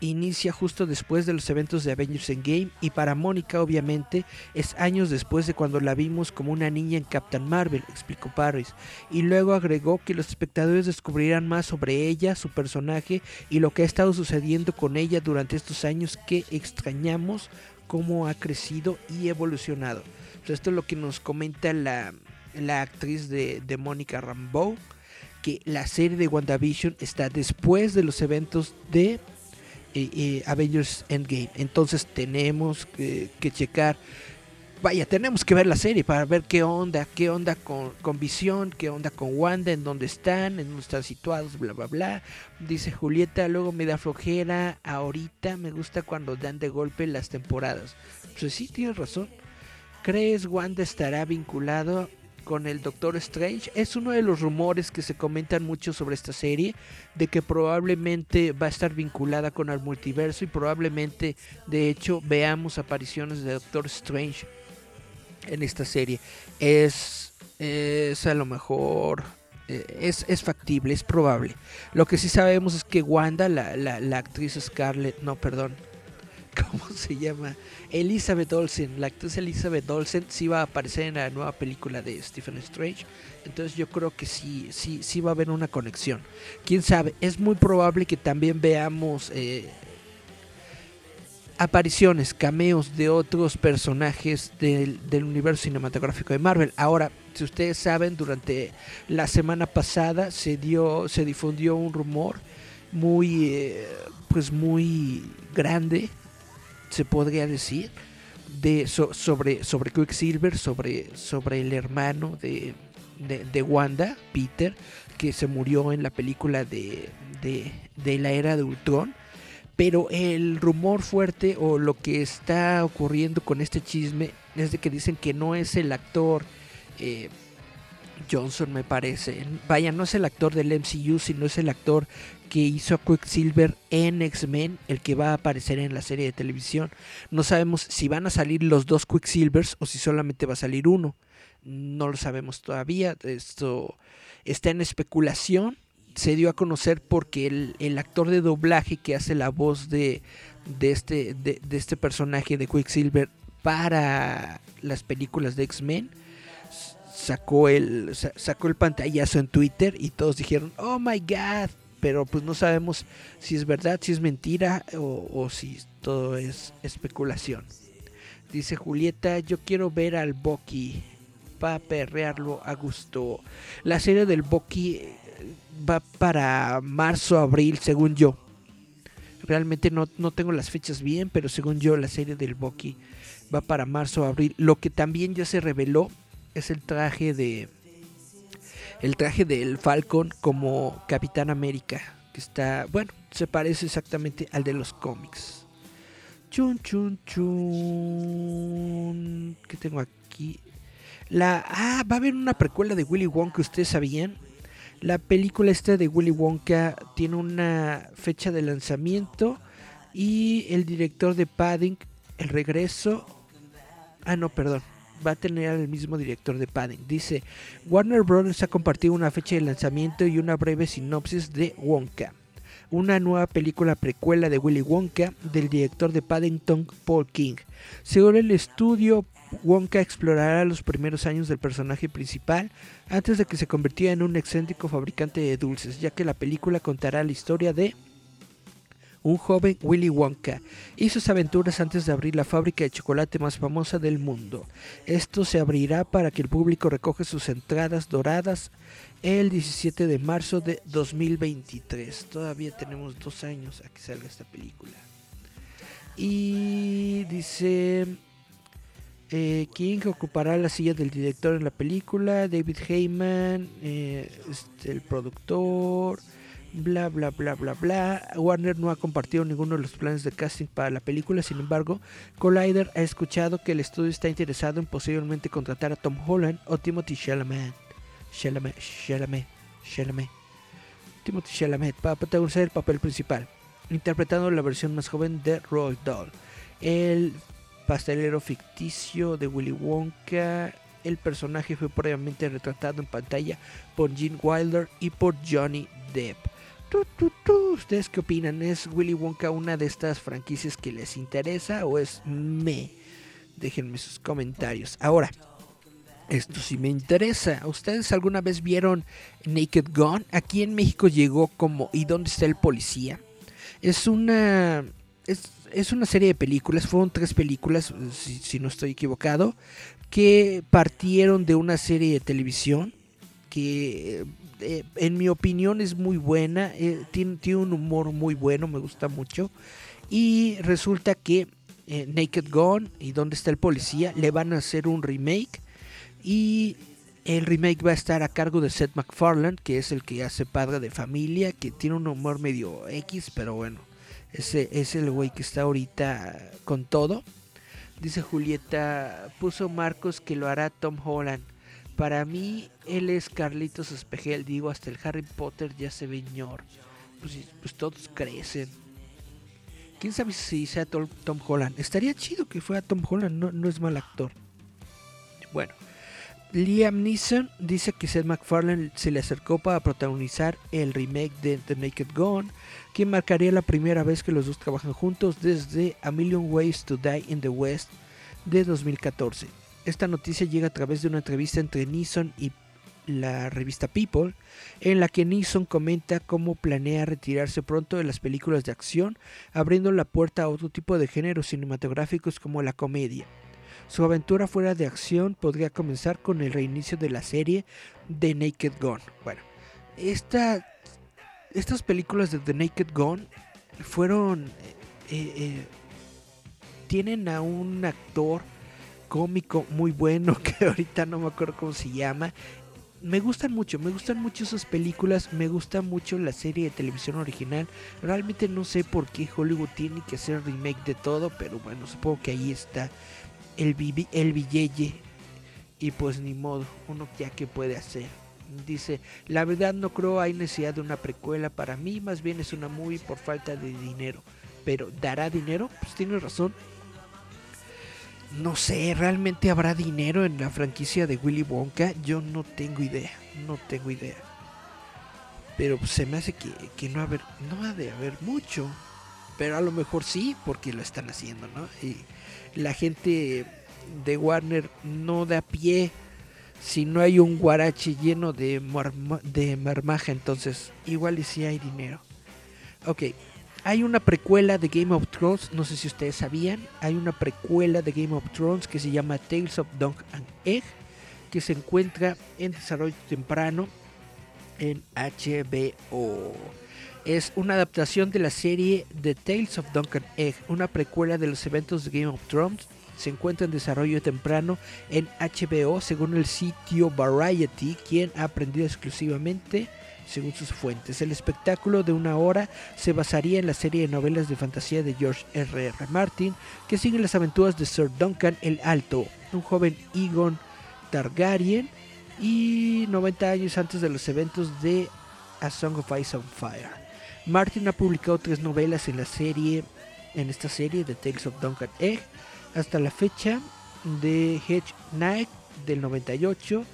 inicia justo después de los eventos de Avengers Endgame y para Mónica obviamente es años después de cuando la vimos como una niña en Captain Marvel, explicó Paris, y luego agregó que los espectadores descubrirán más sobre ella, su personaje y lo que ha estado sucediendo con ella durante estos años que extrañamos cómo ha crecido y evolucionado. Esto es lo que nos comenta la, la actriz de, de Mónica Rambeau, que la serie de WandaVision está después de los eventos de eh, Avengers Endgame. Entonces tenemos que, que checar. Vaya, tenemos que ver la serie para ver qué onda, qué onda con, con Visión, qué onda con Wanda, en dónde están, en dónde están situados, bla, bla, bla. Dice Julieta, luego me da flojera, ahorita me gusta cuando dan de golpe las temporadas. Pues sí, tienes razón. ¿Crees Wanda estará vinculado con el Doctor Strange? Es uno de los rumores que se comentan mucho sobre esta serie, de que probablemente va a estar vinculada con el multiverso y probablemente, de hecho, veamos apariciones de Doctor Strange en esta serie. Es, es a lo mejor... eh, Es, es factible, es probable. Lo que sí sabemos es que Wanda, la, la, la actriz Scarlett, no, perdón, ¿cómo se llama? Elizabeth Olsen, la actriz Elizabeth Olsen sí va a aparecer en la nueva película de Stephen Strange. Entonces yo creo que sí, sí, sí va a haber una conexión. Quién sabe, es muy probable que también veamos eh, apariciones, cameos de otros personajes del, universo cinematográfico de Marvel. Ahora, si ustedes saben, durante la semana pasada se dio, se difundió un rumor muy, eh, pues muy grande se podría decir, de, so- sobre, sobre Quicksilver, sobre, sobre el hermano de, de, de Wanda, Peter, que se murió en la película de, de, de la era de Ultron. Pero el rumor fuerte o lo que está ocurriendo con este chisme es de que dicen que no es el actor eh, Johnson, me parece. Vaya, no es el actor del MCU, sino es el actor que hizo a Quicksilver en X-Men, el que va a aparecer en la serie de televisión. No sabemos si van a salir los dos Quicksilvers o si solamente va a salir uno. No lo sabemos todavía. Esto está en especulación. Se dio a conocer porque el, el actor de doblaje que hace la voz de, de, este, de, de este personaje de Quicksilver para las películas de X-Men sacó el sa- sacó el pantallazo en Twitter y todos dijeron oh my god pero pues no sabemos si es verdad si es mentira o, si todo es especulación. Dice Julieta yo quiero ver al Bucky para perrearlo a gusto la serie del Bucky eh, va para marzo abril según yo. Realmente no, no tengo las fechas bien pero según yo la serie del Bucky va para marzo abril. Lo que también ya se reveló es el traje de el traje del Falcon como Capitán América que está bueno se parece exactamente al de los cómics. Chun chun chun. Que tengo aquí la ah va a haber una precuela de Willy Wonka ustedes sabían la película esta de Willy Wonka tiene una fecha de lanzamiento y el director de Padding el regreso ah no perdón va a tener el mismo director de Padding. Dice, Warner Bros. ha compartido una fecha de lanzamiento y una breve sinopsis de Wonka. Una nueva película precuela de Willy Wonka del director de Paddington, Paul King. Según el estudio, Wonka explorará los primeros años del personaje principal antes de que se convirtiera en un excéntrico fabricante de dulces, ya que la película contará la historia de un joven Willy Wonka y sus aventuras antes de abrir la fábrica de chocolate más famosa del mundo. Esto se abrirá para que el público recoge sus entradas doradas el 17 de marzo de 2023. Todavía tenemos dos años a que salga esta película. Y dice eh, King ocupará la silla del director en la película, David Heyman, eh, este, el productor. Bla, bla, bla, bla, bla. Warner no ha compartido ninguno de los planes de casting para la película. Sin embargo, Collider ha escuchado que el estudio está interesado en posiblemente contratar a Tom Holland o Timothy Chalamet. Chalamet, Chalamet, Chalamet. Timothy Chalamet para protagonizar el papel principal, interpretando la versión más joven de Roald Dahl, el pastelero ficticio de Willy Wonka. El personaje fue previamente retratado en pantalla por Gene Wilder y por Johnny Depp. Tu, tu, tu. ¿Ustedes qué opinan? ¿Es Willy Wonka una de estas franquicias que les interesa o es me? Déjenme sus comentarios. Ahora, esto sí me interesa. ¿Ustedes alguna vez vieron Naked Gun? Aquí en México llegó como ¿Y dónde está el policía? Es una es, es una serie de películas, fueron tres películas, si, si no estoy equivocado, que partieron de una serie de televisión que eh, en mi opinión es muy buena, eh, tiene, un humor muy bueno, me gusta mucho. Y resulta que eh, Naked Gun y ¿Dónde está el policía? le van a hacer un remake. Y el remake va a estar a cargo de Seth MacFarlane, que es el que hace padre de familia, que tiene un humor medio X, pero bueno, ese es el güey que está ahorita con todo. Dice Julieta, puso Marcos que lo hará Tom Holland. Para mí, él es Carlitos Espejel. Digo, hasta el Harry Potter ya se ve ñor. Pues, pues todos crecen. Quién sabe si sea Tom, Holland. Estaría chido que fuera Tom Holland, no, no es mal actor. Bueno, Liam Neeson dice que Seth MacFarlane se le acercó para protagonizar el remake de The Naked Gun, que marcaría la primera vez que los dos trabajan juntos desde A Million Ways to Die in the West de 2014. Esta noticia llega a través de una entrevista entre Neeson y la revista People, en la que Neeson comenta cómo planea retirarse pronto de las películas de acción, abriendo la puerta a otro tipo de géneros cinematográficos como la comedia. Su aventura fuera de acción podría comenzar con el reinicio de la serie The Naked Gun. Bueno, esta, estas películas de The Naked Gun fueron... Eh, eh, tienen a un actor cómico muy bueno que ahorita no me acuerdo cómo se llama. Me gustan mucho, me gustan mucho esas películas, me gusta mucho la serie de televisión original. Realmente no sé por qué Hollywood tiene que hacer remake de todo, pero bueno, supongo que ahí está el, el billete y pues ni modo, uno ya que puede hacer. Dice, la verdad no creo hay necesidad de una precuela para mí, más bien es una movie por falta de dinero. Pero ¿dará dinero? Pues tiene razón. No sé, ¿realmente habrá dinero en la franquicia de Willy Wonka? Yo no tengo idea, no tengo idea. Pero se me hace que, que no, haber, no ha de haber mucho. Pero a lo mejor sí, porque lo están haciendo, ¿no? Y la gente de Warner no da pie si no hay un guarache lleno de, marma, de marmaja. Entonces, igual y si hay dinero. Ok, hay una precuela de Game of Thrones, no sé si ustedes sabían, hay una precuela de Game of Thrones que se llama Tales of Dunk and Egg, que se encuentra en desarrollo temprano en HBO. Es una adaptación de la serie The Tales of Dunk and Egg, una precuela de los eventos de Game of Thrones. Se encuentra en desarrollo temprano en HBO, según el sitio Variety, quien ha aprendido exclusivamente según sus fuentes. El espectáculo de una hora se basaría en la serie de novelas de fantasía de George R. R. Martin, que sigue las aventuras de Sir Duncan el Alto, un joven Egon Targaryen, y 90 años antes de los eventos de A Song of Ice and Fire. Martin ha publicado tres novelas en la serie, en esta serie de Tales of Duncan Egg, hasta la fecha de Hedge Knight del 98,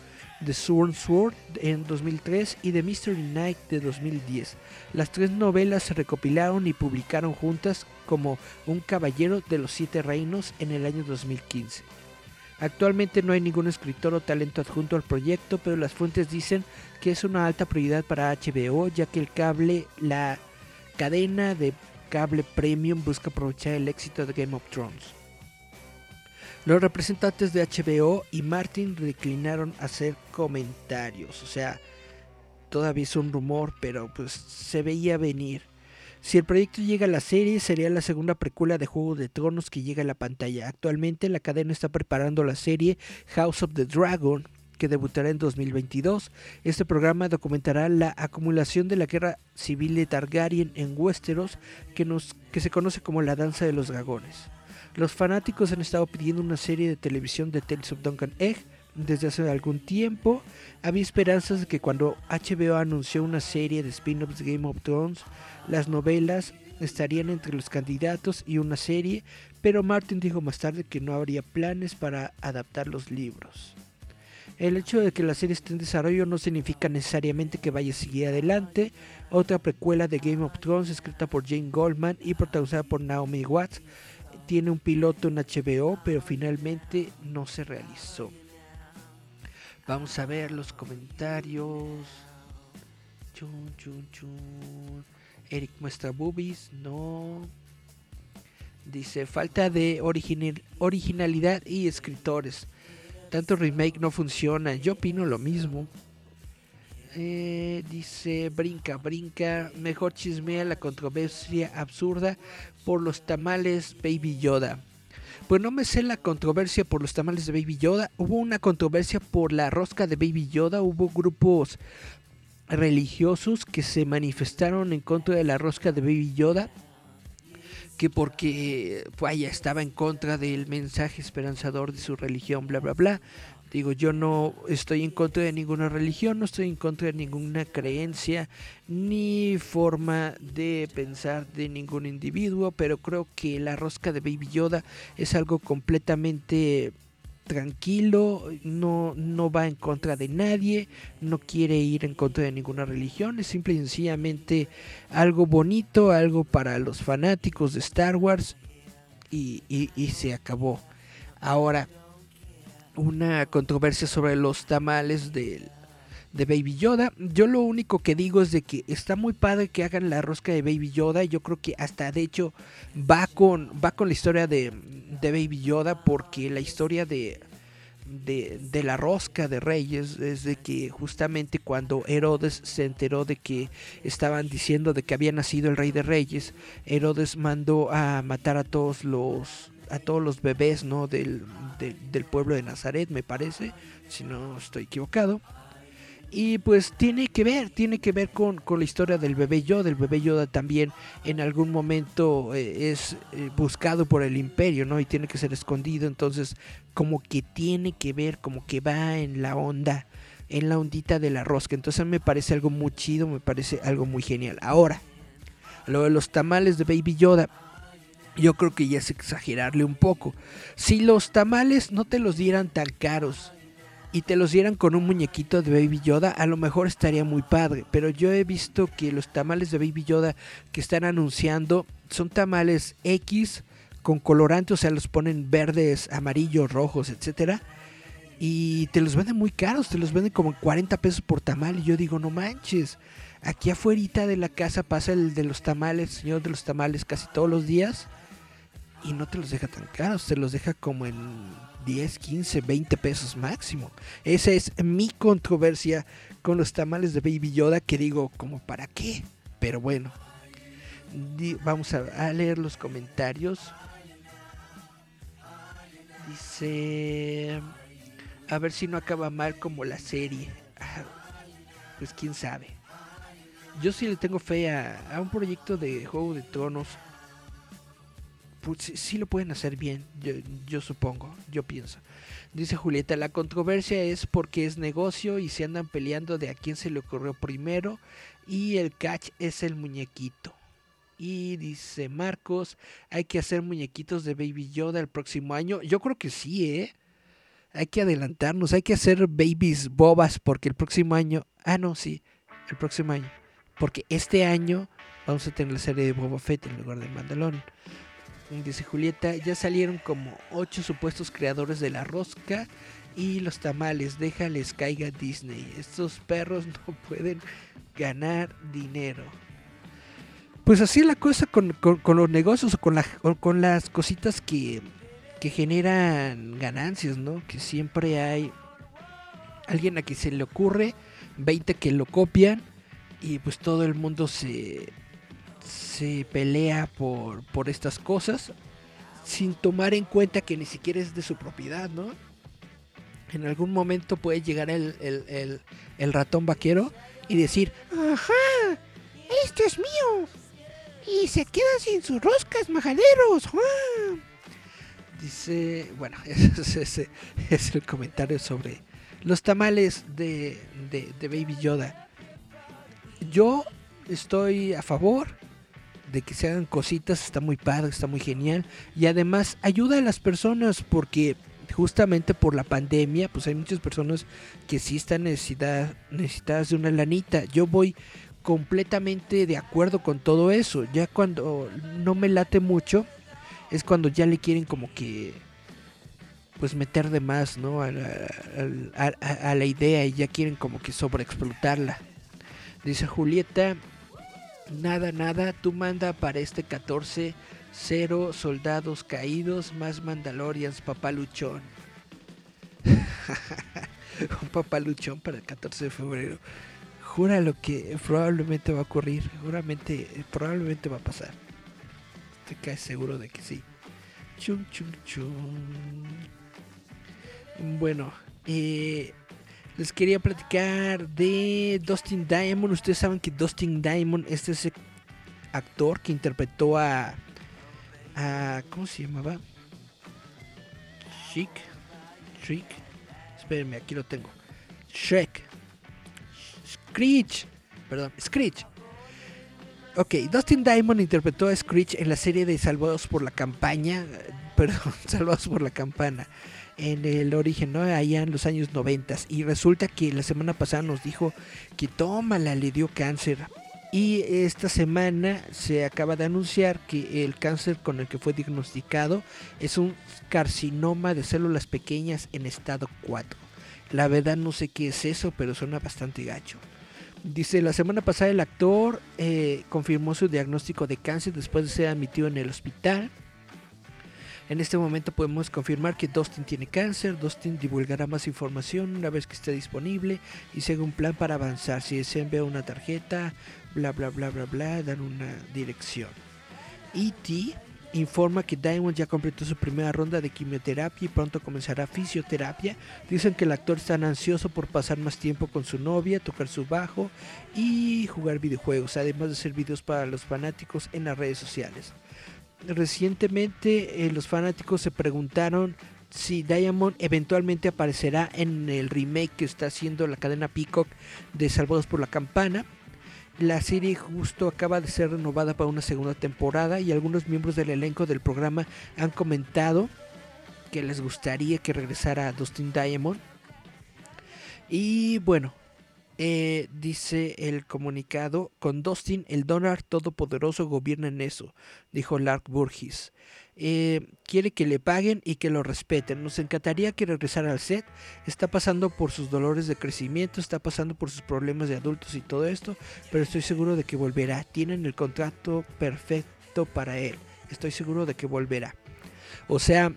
The Sworn Sword en 2003 y The Mystery Night de 2010. Las tres novelas se recopilaron y publicaron juntas como Un Caballero de los Siete Reinos en el año 2015. Actualmente no hay ningún escritor o talento adjunto al proyecto, pero las fuentes dicen que es una alta prioridad para HBO, ya que el cable, la cadena de cable premium busca aprovechar el éxito de Game of Thrones. Los representantes de HBO y Martin declinaron hacer comentarios. O sea, todavía es un rumor, pero pues se veía venir. Si el proyecto llega a la serie, sería la segunda precuela de Juego de Tronos que llega a la pantalla. Actualmente la cadena está preparando la serie House of the Dragon, que debutará en 2022. Este programa documentará la acumulación de la guerra civil de Targaryen en Westeros, que, nos, que se conoce como la Danza de los Dragones. Los fanáticos han estado pidiendo una serie de televisión de Tales of Duncan Egg desde hace algún tiempo. Había esperanzas de que cuando HBO anunció una serie de spin-offs de Game of Thrones, las novelas estarían entre los candidatos y una serie, pero Martin dijo más tarde que no habría planes para adaptar los libros. El hecho de que la serie esté en desarrollo no significa necesariamente que vaya a seguir adelante. Otra precuela de Game of Thrones escrita por Jane Goldman y protagonizada por Naomi Watts tiene un piloto en HBO, pero finalmente no se realizó. Vamos a ver los comentarios. Chun, chun, chun. Eric muestra boobies, no. Dice, falta de original, originalidad y escritores. Tanto remake no funciona. Yo opino lo mismo. Eh, dice, brinca, brinca. Mejor chismea la controversia absurda por los tamales Baby Yoda. Pues no me sé la controversia por los tamales de Baby Yoda. Hubo una controversia por la rosca de Baby Yoda. Hubo grupos religiosos que se manifestaron en contra de la rosca de Baby Yoda que porque vaya estaba en contra del mensaje esperanzador de su religión, bla bla bla. Digo, yo no estoy en contra de ninguna religión, no estoy en contra de ninguna creencia ni forma de pensar de ningún individuo, pero creo que la rosca de Baby Yoda es algo completamente tranquilo, no, no va en contra de nadie, no quiere ir en contra de ninguna religión, es simple y sencillamente algo bonito, algo para los fanáticos de Star Wars y, y, y se acabó. Ahora, una controversia sobre los tamales del de Baby Yoda. Yo lo único que digo es de que está muy padre que hagan la rosca de Baby Yoda. Yo creo que hasta de hecho va con, va con la historia de, de Baby Yoda porque la historia de, de, de, la rosca de Reyes es de que justamente cuando Herodes se enteró de que estaban diciendo de que había nacido el Rey de Reyes, Herodes mandó a matar a todos los a todos los bebés no del, de, del pueblo de Nazaret me parece si no estoy equivocado y pues tiene que ver, tiene que ver con, con, la historia del bebé Yoda. El bebé Yoda también en algún momento eh, es eh, buscado por el imperio, ¿no? Y tiene que ser escondido. Entonces, como que tiene que ver, como que va en la onda, en la ondita de la rosca. Entonces me parece algo muy chido, me parece algo muy genial. Ahora, lo de los tamales de Baby Yoda. Yo creo que ya es exagerarle un poco. Si los tamales no te los dieran tan caros, y te los dieran con un muñequito de Baby Yoda, a lo mejor estaría muy padre. Pero yo he visto que los tamales de Baby Yoda que están anunciando son tamales X con colorante, o sea, los ponen verdes, amarillos, rojos, etcétera. Y te los venden muy caros, te los venden como 40 pesos por tamal. Y yo digo, no manches, aquí afuera de la casa pasa el de los tamales, señor de los tamales, casi todos los días. Y no te los deja tan caros, te los deja como en 10, 15, 20 pesos máximo. Esa es mi controversia con los tamales de Baby Yoda que digo, como para qué. Pero bueno, vamos a, leer los comentarios. Dice, a ver si no acaba mal como la serie. Pues quién sabe. Yo sí le tengo fe a, a un proyecto de Juego de Tronos pues, sí, lo pueden hacer bien, yo, yo, supongo, yo pienso. Dice Julieta, la controversia es porque es negocio y se andan peleando de a quién se le ocurrió primero y el catch es el muñequito. Y dice Marcos, hay que hacer muñequitos de Baby Yoda el próximo año. Yo creo que sí, ¿eh? Hay que adelantarnos, hay que hacer babies bobas porque el próximo año... Ah, no, sí, el próximo año. Porque este año vamos a tener la serie de Boba Fett en lugar de Mandalorian. Dice Julieta, ya salieron como ocho supuestos creadores de la rosca y los tamales. Déjales caiga Disney. Estos perros no pueden ganar dinero. Pues así es la cosa con, los negocios o con, con las cositas que, que generan ganancias, ¿no? Que siempre hay alguien a quien se le ocurre, 20 que lo copian y pues todo el mundo se se pelea por, por estas cosas sin tomar en cuenta que ni siquiera es de su propiedad, ¿no? en algún momento puede llegar el, el- ratón vaquero y decir, ajá, este es mío. Y se queda sin sus roscas majaderos. ¡ah!". Dice, bueno, ese, ese es el comentario sobre los tamales de, de Baby Yoda. Yo estoy a favor de que se hagan cositas, está muy padre, está muy genial. Y además ayuda a las personas porque justamente por la pandemia, pues hay muchas personas que sí están necesidad, necesitadas de una lanita. Yo voy completamente de acuerdo con todo eso. Ya cuando no me late mucho, es cuando ya le quieren como que pues meter de más, ¿no? A- a- a la idea y ya quieren como que sobreexplotarla. Dice Julieta, nada, nada, tú manda para este 14 cero soldados caídos más Mandalorians, papaluchón. Un papaluchón para el 14 de febrero. Jura lo que probablemente va a ocurrir, seguramente, probablemente va a pasar. Te caes seguro de que sí. Chum, chum, chum. Bueno, eh, les quería platicar de Dustin Diamond. Ustedes saben que Dustin Diamond es ese actor que interpretó a, a ¿cómo se llamaba? Chic, Shrek. Espérenme, aquí lo tengo. Shrek. Screech. Perdón, Screech. Ok, Dustin Diamond interpretó a Screech en la serie de Salvados por la Campaña. Perdón, Salvados por la Campana. En el origen, ¿no? Allá en los años 90. Y resulta que la semana pasada nos dijo que tómala, le dio cáncer. Y esta semana se acaba de anunciar que el cáncer con el que fue diagnosticado es un carcinoma de células pequeñas en estado 4. La verdad no sé qué es eso, pero suena bastante gacho. Dice, la semana pasada el actor eh, confirmó su diagnóstico de cáncer después de ser admitido en el hospital. En este momento podemos confirmar que Dustin tiene cáncer. Dustin divulgará más información una vez que esté disponible y sigue un plan para avanzar. Si desean ver una tarjeta, bla bla bla bla bla, dan una dirección. E.T. informa que Diamond ya completó su primera ronda de quimioterapia y pronto comenzará fisioterapia. Dicen que el actor está ansioso por pasar más tiempo con su novia, tocar su bajo y jugar videojuegos, además de hacer videos para los fanáticos en las redes sociales. Recientemente eh, los fanáticos se preguntaron si Diamond eventualmente aparecerá en el remake que está haciendo la cadena Peacock de Salvados por la Campana. La serie justo acaba de ser renovada para una segunda temporada y algunos miembros del elenco del programa han comentado que les gustaría que regresara Dustin Diamond. Y bueno, eh, dice el comunicado, con Dustin el dólar todopoderoso gobierna en eso, dijo Lark Burgess. Eh, quiere que le paguen y que lo respeten. Nos encantaría que regresara al set. Está pasando por sus dolores de crecimiento, está pasando por sus problemas de adultos y todo esto, pero estoy seguro de que volverá. Tienen el contrato perfecto para él. Estoy seguro de que volverá. O sea,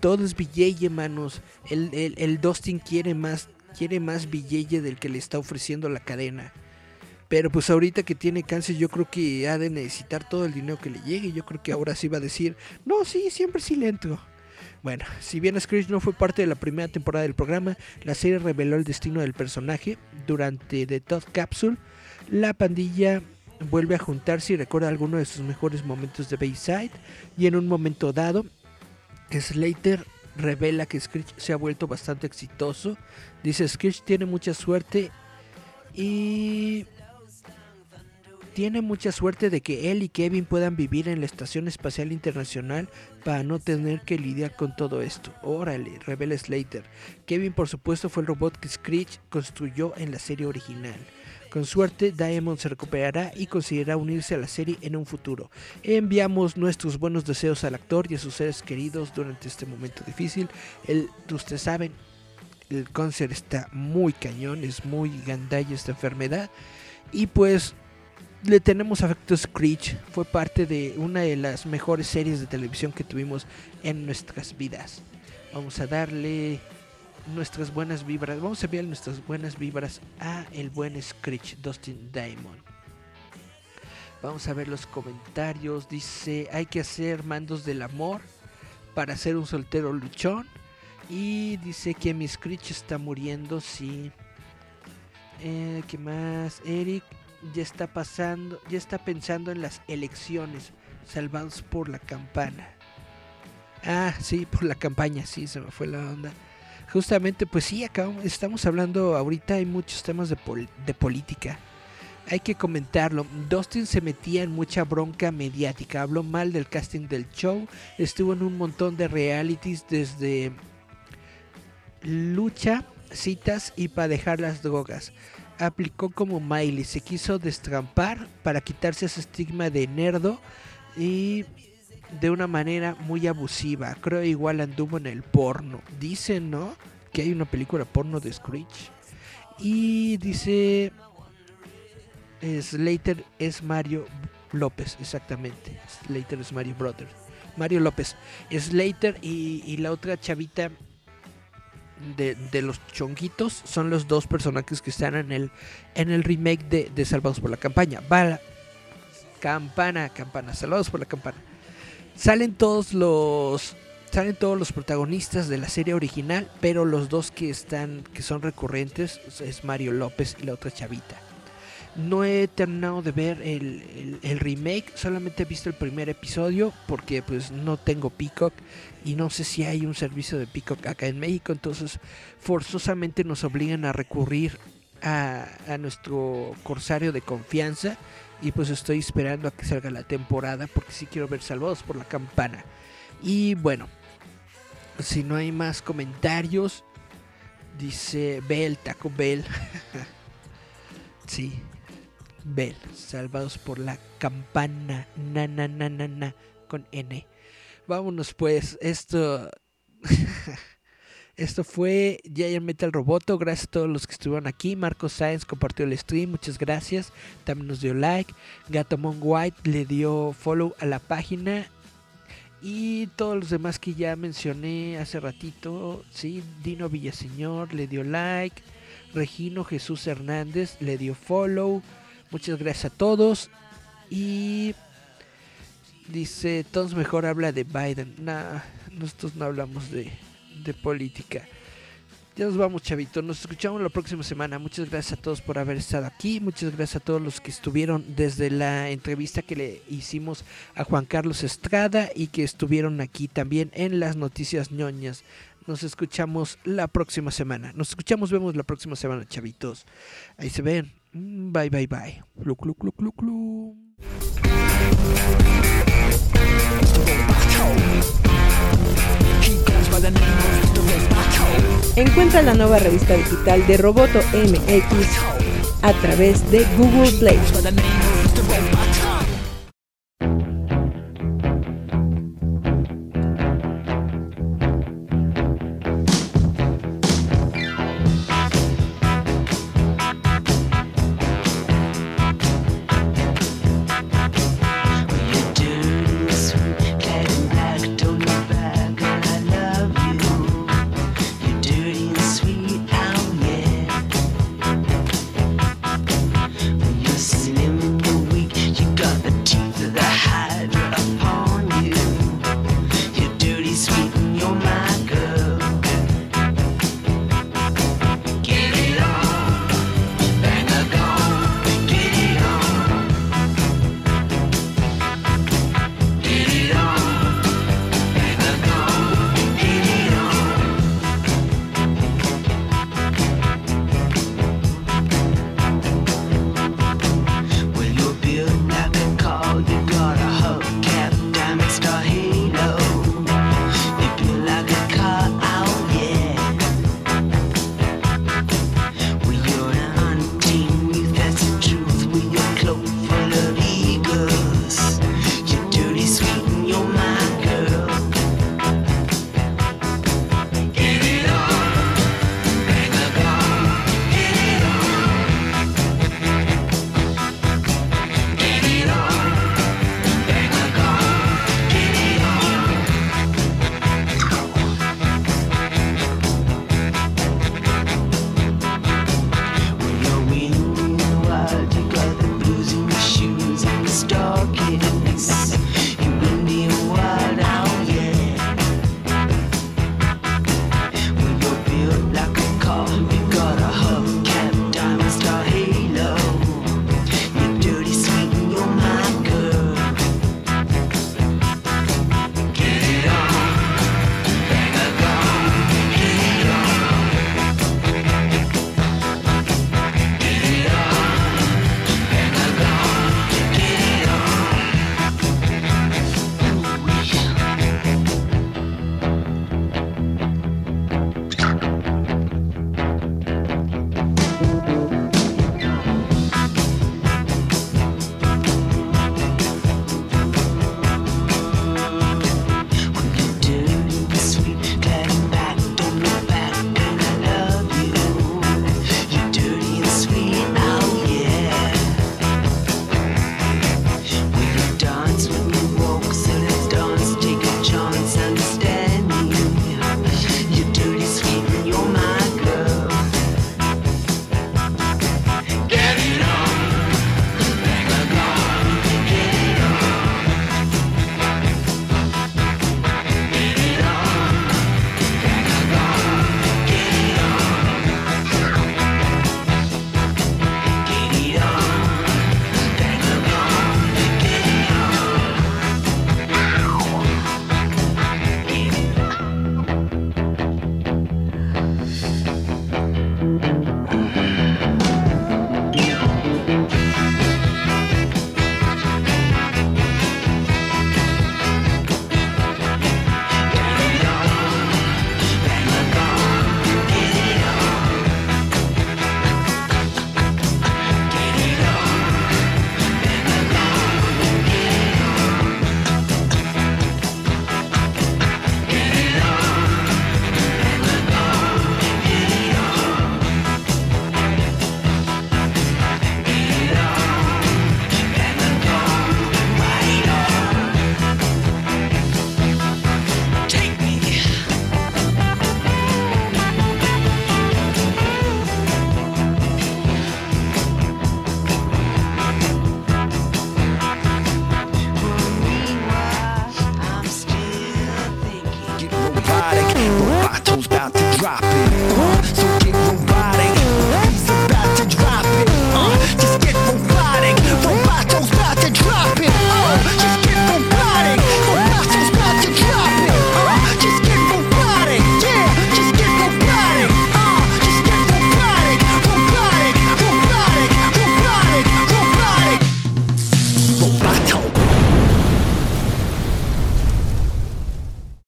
todo es billete, manos. El, el, el Dustin quiere más, quiere más billete del que le está ofreciendo la cadena. Pero pues ahorita que tiene cáncer yo creo que ha de necesitar todo el dinero que le llegue. Yo creo que ahora sí va a decir, no, sí, siempre sí le entro. Bueno, si bien Screech no fue parte de la primera temporada del programa, la serie reveló el destino del personaje. Durante The Todd Capsule, la pandilla vuelve a juntarse y recuerda algunos de sus mejores momentos de Bayside. Y en un momento dado, Slater revela que Screech se ha vuelto bastante exitoso. Dice Screech tiene mucha suerte y tiene mucha suerte de que él y Kevin puedan vivir en la Estación Espacial Internacional para no tener que lidiar con todo esto. Órale, revela Slater. Kevin por supuesto fue el robot que Screech construyó en la serie original. Con suerte, Diamond se recuperará y considerará unirse a la serie en un futuro. Enviamos nuestros buenos deseos al actor y a sus seres queridos durante este momento difícil. El, ustedes saben, el cáncer está muy cañón, es muy gandalla esta enfermedad. Y pues le tenemos afecto a Screech. Fue parte de una de las mejores series de televisión que tuvimos en nuestras vidas. Vamos a darle nuestras buenas vibras. Vamos a enviar nuestras buenas vibras a el buen Screech, Dustin Diamond. Vamos a ver los comentarios. Dice, hay que hacer mandos del amor para ser un soltero luchón. Y dice que mi Screech está muriendo, sí. Eh, ¿Qué más? Eric ya está pasando, ya está pensando en las elecciones, salvados por la campana. Ah, sí, por la campaña, sí, se me fue la onda. Justamente, pues sí, estamos hablando ahorita, hay muchos temas de, pol- de política. Hay que comentarlo. Dustin se metía en mucha bronca mediática. Habló mal del casting del show. Estuvo en un montón de realities desde lucha, citas y para dejar las drogas. Aplicó como Miley. Se quiso destrampar para quitarse ese estigma de nerdo y de una manera muy abusiva. Creo igual anduvo en el porno. Dicen, ¿no? Que hay una película porno de Screech. Y dice Slater es Mario López, exactamente. Slater es Mario Brothers. Mario López. Slater y, la otra chavita de, de los chonguitos son los dos personajes que están en el, en el remake de, de Salvados por la Campaña. Va la- campana, campana, Salvados por la Campana. Salen todos los salen todos los protagonistas de la serie original, pero los dos que están que son recurrentes es Mario López y la otra chavita. No he terminado de ver el, el- remake, solamente he visto el primer episodio porque pues no tengo Peacock y no sé si hay un servicio de Peacock acá en México, entonces forzosamente nos obligan a recurrir a, a nuestro corsario de confianza y pues estoy esperando a que salga la temporada porque sí quiero ver Salvados por la Campana. Y bueno, si no hay más comentarios, dice Bell, Taco Bell. sí, Bell, Salvados por la Campana. Na, na, na, na, na, con N. Vámonos pues, esto... Esto fue Giant Metal Roboto. Gracias a todos los que estuvieron aquí. Marco Sáenz compartió el stream. Muchas gracias. También nos dio like. Gatomon White le dio follow a la página. Y todos los demás que ya mencioné hace ratito. Sí, Dino Villaseñor le dio like. Regino Jesús Hernández le dio follow. Muchas gracias a todos. Y dice, Tons mejor habla de Biden. Nah, nosotros no hablamos de, de política. Ya nos vamos, chavito. Nos escuchamos la próxima semana. Muchas gracias a todos por haber estado aquí. Muchas gracias a todos los que estuvieron desde la entrevista que le hicimos a Juan Carlos Estrada y que estuvieron aquí también en las noticias ñoñas. Nos escuchamos la próxima semana. Nos escuchamos, vemos la próxima semana, chavitos. Ahí se ven. Mm, Bye, bye, bye. Clu, clu, clu, clu, clu. Encuentra la nueva revista digital de Roboto MX a través de Google Play.